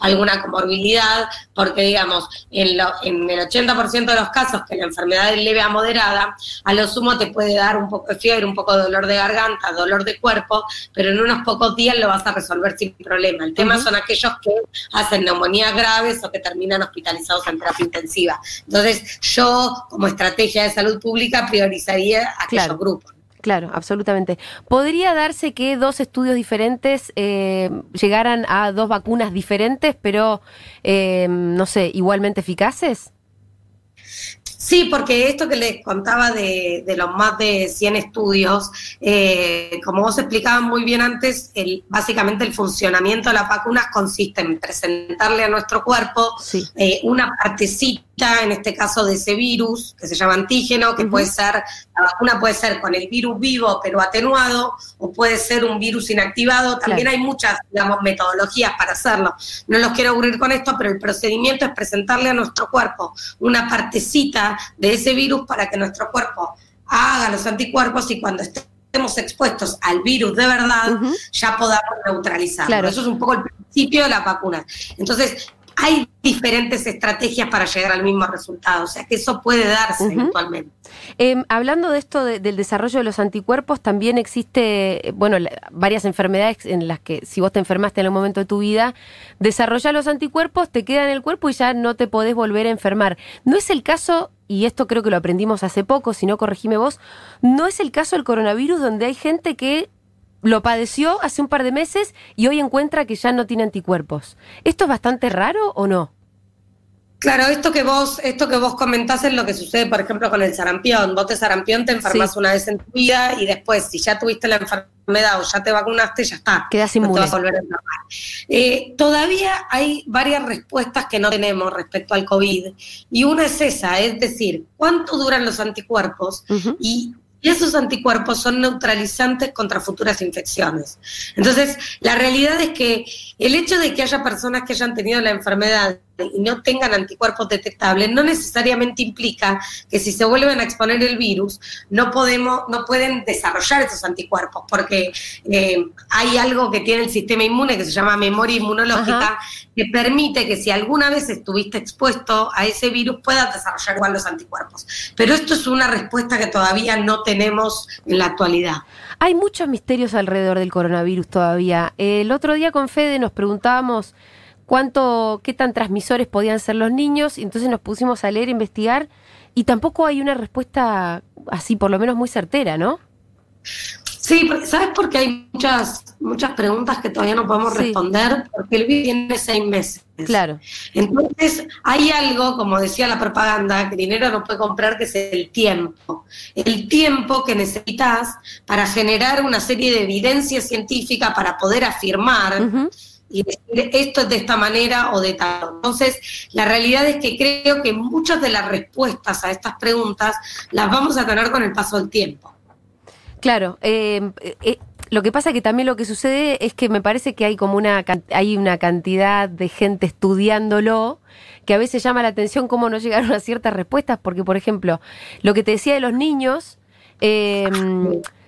Speaker 8: alguna comorbilidad, porque digamos, en, lo- en el 80% de los casos que la enfermedad es leve a moderada, a lo sumo te puede dar un poco de fiebre, un poco de dolor de garganta, dolor de cuerpo, pero en unos pocos días lo vas a resolver sin problema. El tema son aquellos que hacen neumonías graves o que terminan hospitalizados en terapia intensiva. Entonces, yo, como estrategia de salud pública, priorizaría aquellos
Speaker 5: Claro.
Speaker 8: grupos.
Speaker 5: Claro, absolutamente. ¿Podría darse que dos estudios diferentes eh, llegaran a dos vacunas diferentes, pero, eh, no sé, igualmente eficaces?
Speaker 8: Sí, porque esto que les contaba de, de los más de 100 estudios, eh, como vos explicabas muy bien antes, el, básicamente el funcionamiento de las vacunas consiste en presentarle a nuestro cuerpo
Speaker 5: Sí.
Speaker 8: eh, una partecita, en este caso de ese virus, que se llama antígeno, que puede ser, la vacuna puede ser con el virus vivo pero atenuado, o puede ser un virus inactivado. También
Speaker 5: Claro.
Speaker 8: hay muchas, digamos, metodologías para hacerlo. No los quiero aburrir con esto, pero el procedimiento es presentarle a nuestro cuerpo una partecita de ese virus para que nuestro cuerpo haga los anticuerpos y cuando estemos expuestos al virus de verdad, ya podamos neutralizarlo.
Speaker 5: Claro.
Speaker 8: Eso es un poco el principio de las vacunas. Entonces, hay diferentes estrategias para llegar al mismo resultado, o sea que eso puede darse
Speaker 5: Ujú.
Speaker 8: eventualmente.
Speaker 5: Em, hablando de esto de- del desarrollo de los anticuerpos, también existe, eh, bueno, la- varias enfermedades en las que si vos te enfermaste en algún momento de tu vida, desarrollás los anticuerpos, te quedan en el cuerpo y ya no te podés volver a enfermar. No es el caso, y esto creo que lo aprendimos hace poco, si no corregime vos, no es el caso del coronavirus donde hay gente que lo padeció hace un par de meses y hoy encuentra que ya no tiene anticuerpos. ¿Esto es bastante raro o no?
Speaker 8: Claro, esto que vos, esto que vos comentás es lo que sucede, por ejemplo, con el sarampión. Vos de sarampión te enfermas
Speaker 5: Sí.
Speaker 8: una vez en tu vida y después, si ya tuviste la enfermedad o ya te vacunaste, ya está.
Speaker 5: Quedas
Speaker 8: No te
Speaker 5: inmune.
Speaker 8: vas a volver a enfermar. Eh, todavía hay varias respuestas que no tenemos respecto al COVID. Y una es esa, es decir, ¿cuánto duran los anticuerpos? Y y esos anticuerpos son neutralizantes contra futuras infecciones. Entonces, la realidad es que el hecho de que haya personas que hayan tenido la enfermedad y no tengan anticuerpos detectables no necesariamente implica que si se vuelven a exponer el virus no podemos no pueden desarrollar esos anticuerpos porque eh, hay algo que tiene el sistema inmune que se llama memoria inmunológica
Speaker 5: Ajá.
Speaker 8: que permite que si alguna vez estuviste expuesto a ese virus puedas desarrollar igual los anticuerpos. Pero esto es una respuesta que todavía no tenemos en la actualidad.
Speaker 5: Hay muchos misterios alrededor del coronavirus todavía. El otro día con Fede nos preguntábamos cuánto, qué tan transmisores podían ser los niños, y entonces nos pusimos a leer, investigar, y tampoco hay una respuesta así, por lo menos muy certera, ¿no?
Speaker 8: Sí, porque, ¿sabes por qué hay muchas, muchas preguntas que todavía no podemos
Speaker 5: Sí.
Speaker 8: responder? Porque el virus tiene seis meses.
Speaker 5: Claro.
Speaker 8: Entonces, hay algo, como decía la propaganda, que dinero no puede comprar, que es el tiempo. El tiempo que necesitas para generar una serie de evidencia científica para poder afirmar. Y decir esto es de esta manera o de tal. Entonces, la realidad es que creo que muchas de las respuestas a estas preguntas las vamos a tener con el paso del tiempo.
Speaker 5: Claro, eh, eh, lo que pasa que también lo que sucede es que me parece que hay como una hay una cantidad de gente estudiándolo que a veces llama la atención cómo no llegaron a ciertas respuestas, porque por ejemplo, lo que te decía de los niños, eh,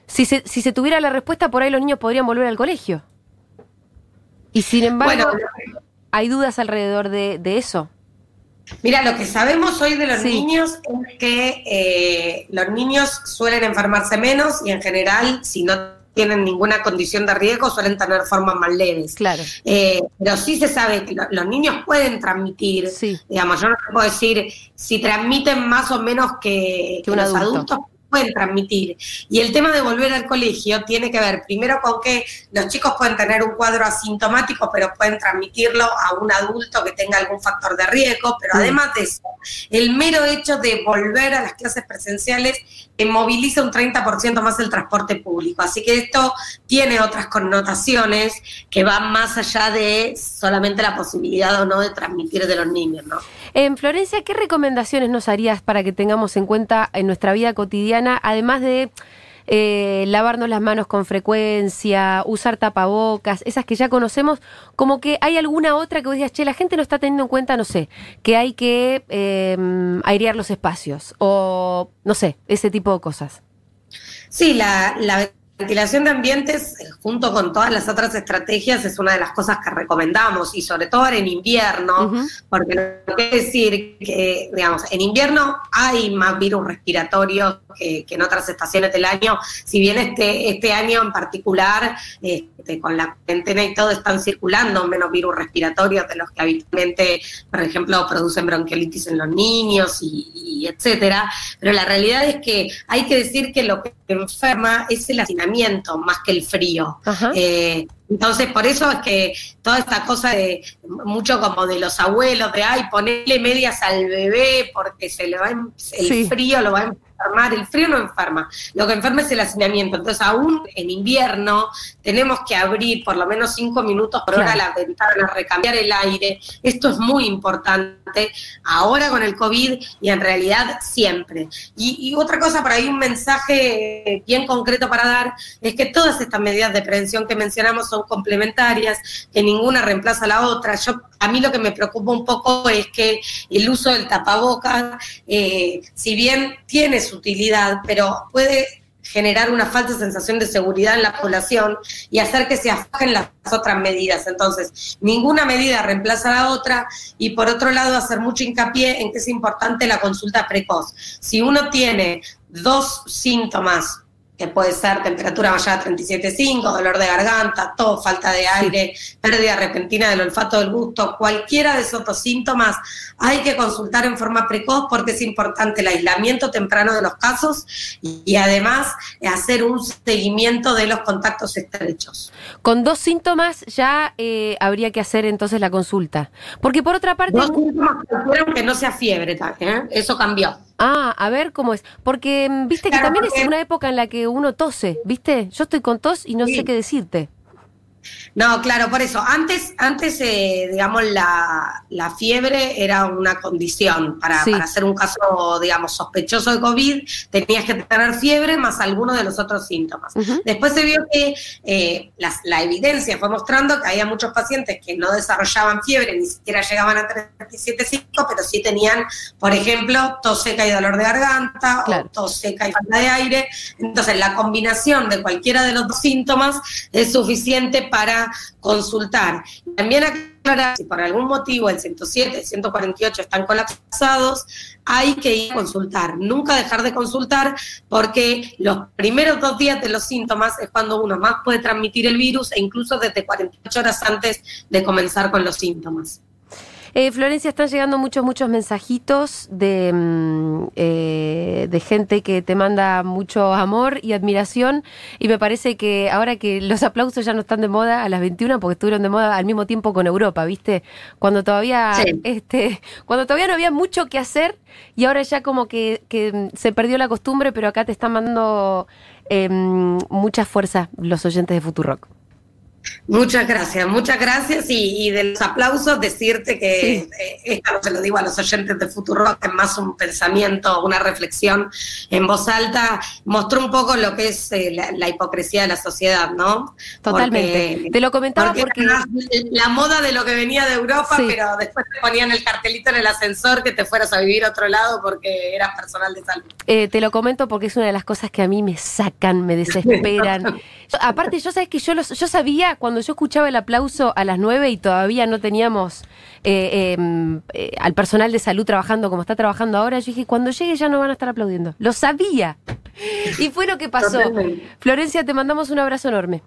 Speaker 5: si, se, si se tuviera la respuesta, por ahí los niños podrían volver al colegio. Y sin embargo,
Speaker 8: Bueno,
Speaker 5: hay dudas alrededor de, de eso.
Speaker 8: Mira, lo que sabemos hoy de los
Speaker 5: Sí.
Speaker 8: niños es que eh, los niños suelen enfermarse menos y en general, si no tienen ninguna condición de riesgo, suelen tener formas más leves.
Speaker 5: Claro,
Speaker 8: Eh, pero sí se sabe que lo- los niños pueden transmitir,
Speaker 5: sí.
Speaker 8: digamos, yo no te puedo decir si transmiten más o menos que,
Speaker 5: Que
Speaker 8: los
Speaker 5: adulto.
Speaker 8: adultos pueden transmitir. Y el tema de volver al colegio tiene que ver primero con que los chicos pueden tener un cuadro asintomático, pero pueden transmitirlo a un adulto que tenga algún factor de riesgo, pero además de eso, el mero hecho de volver a las clases presenciales eh, moviliza un 30% más el transporte público. Así que esto tiene otras connotaciones que van más allá de solamente la posibilidad o no de transmitir de los niños, ¿no?
Speaker 5: En Florencia, ¿qué recomendaciones nos harías para que tengamos en cuenta en nuestra vida cotidiana, además de eh, lavarnos las manos con frecuencia, usar tapabocas, esas que ya conocemos, como que hay alguna otra que vos digas, che, la gente no está teniendo en cuenta, no sé, que hay que eh, airear los espacios o, no sé, ese tipo de cosas.
Speaker 8: Sí, la ventilación de ambientes, eh, junto con todas las otras estrategias, es una de las cosas que recomendamos, y sobre todo en invierno, porque no quiere decir que, digamos, en invierno hay más virus respiratorios que, que en otras estaciones del año, si bien este, este año en particular, este, con la cuarentena y todo, están circulando menos virus respiratorios de los que habitualmente, por ejemplo, producen bronquiolitis en los niños y, y etcétera, pero la realidad es que hay que decir que lo que enferma es el hacinamiento más que el frío. Eh, entonces, por eso es que toda esta cosa de mucho como de los abuelos, de ay, ponerle medias al bebé porque se le va el
Speaker 5: Sí.
Speaker 8: frío lo va a enfermar, el frío no enferma, lo que enferma es el hacinamiento. Entonces, aún en invierno tenemos que abrir por lo menos cinco minutos por hora
Speaker 5: Claro.
Speaker 8: la ventana, recambiar el aire. Esto es muy importante ahora con el COVID y en realidad siempre. Y, y otra cosa, por ahí un mensaje bien concreto para dar, es que todas estas medidas de prevención que mencionamos son complementarias, que ninguna reemplaza a la otra. Yo, a mí lo que me preocupa un poco es que el uso del tapabocas, eh, si bien tiene su utilidad, pero puede generar una falsa sensación de seguridad en la población y hacer que se aflojen las otras medidas. Entonces, ninguna medida reemplaza a la otra y por otro lado hacer mucho hincapié en que es importante la consulta precoz. Si uno tiene dos síntomas que puede ser temperatura mayor a 37,5, dolor de garganta, tos, falta de aire, pérdida repentina del olfato del gusto, cualquiera de esos dos síntomas, hay que consultar en forma precoz porque es importante el aislamiento temprano de los casos y, además hacer un seguimiento de los contactos estrechos.
Speaker 5: Con dos síntomas ya eh, habría que hacer entonces la consulta. Porque por otra parte...
Speaker 8: Dos síntomas que no sea fiebre, también, ¿eh? eso cambió.
Speaker 5: Ah, a ver cómo es. Porque mm, viste que también es una época en la que uno tose, ¿viste? Yo estoy con tos y no
Speaker 8: Sí.
Speaker 5: sé qué decirte.
Speaker 8: No, claro, por eso. Antes, antes eh, digamos, la, la fiebre era una condición. Para,
Speaker 5: Sí.
Speaker 8: para hacer un caso, digamos, sospechoso de COVID, tenías que tener fiebre más alguno de los otros síntomas. Después se vio que eh, la evidencia fue mostrando que había muchos pacientes que no desarrollaban fiebre, ni siquiera llegaban a 37,5, pero sí tenían, por ejemplo, tos seca y dolor de garganta,
Speaker 5: Claro.
Speaker 8: o tos seca y falta de aire. Entonces, la combinación de cualquiera de los dos síntomas es suficiente para consultar. También aclarar, si por algún motivo el 107, el 148 están colapsados, hay que ir a consultar. Nunca dejar de consultar porque los primeros dos días de los síntomas es cuando uno más puede transmitir el virus e incluso desde 48 horas antes de comenzar con los síntomas.
Speaker 5: Eh, Florencia, están llegando muchos, muchos mensajitos de, mm, eh, de gente que te manda mucho amor y admiración. Y me parece que ahora que los aplausos ya no están de moda a las 21, porque estuvieron de moda al mismo tiempo con Europa, ¿viste? Cuando todavía,
Speaker 8: Sí.
Speaker 5: este, cuando todavía no había mucho que hacer y ahora ya como que, que, se perdió la costumbre, pero acá te están mandando eh, mucha fuerza los oyentes de Futurock.
Speaker 8: Muchas gracias, muchas gracias y, y de los aplausos decirte que
Speaker 5: Sí.
Speaker 8: eh, esto no se lo digo a los oyentes de Futuro, que es más un pensamiento, una reflexión en voz alta, mostró un poco lo que es eh, la, la hipocresía de la sociedad, ¿no?
Speaker 5: Totalmente.
Speaker 8: Porque-
Speaker 5: te lo comentaba
Speaker 8: porque
Speaker 5: porque...
Speaker 8: la moda de lo que venía de Europa,
Speaker 5: Sí.
Speaker 8: pero después te ponían el cartelito en el ascensor que te fueras a vivir a otro lado porque eras personal de salud.
Speaker 5: Eh, te lo comento porque es una de las cosas que a mí me sacan, me <laughs> desesperan. Aparte, yo sabes que yo los, yo sabía cuando yo escuchaba el aplauso a las 9 y todavía no teníamos eh, eh, eh, al personal de salud trabajando como está trabajando ahora, yo dije, cuando llegue ya no van a estar aplaudiendo. Lo sabía. Y fue lo que pasó. Florencia, te mandamos un abrazo enorme.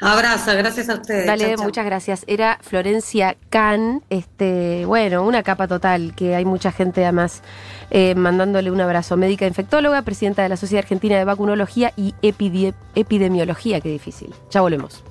Speaker 8: Abrazo, gracias a ustedes.
Speaker 5: Dale,
Speaker 8: Chau, chau.
Speaker 5: muchas gracias. Era Florencia Can, este, bueno, una capa total, que hay mucha gente además eh, mandándole un abrazo. Médica infectóloga, presidenta de la Sociedad Argentina de Vacunología y Epidemiología, qué difícil. Ya volvemos.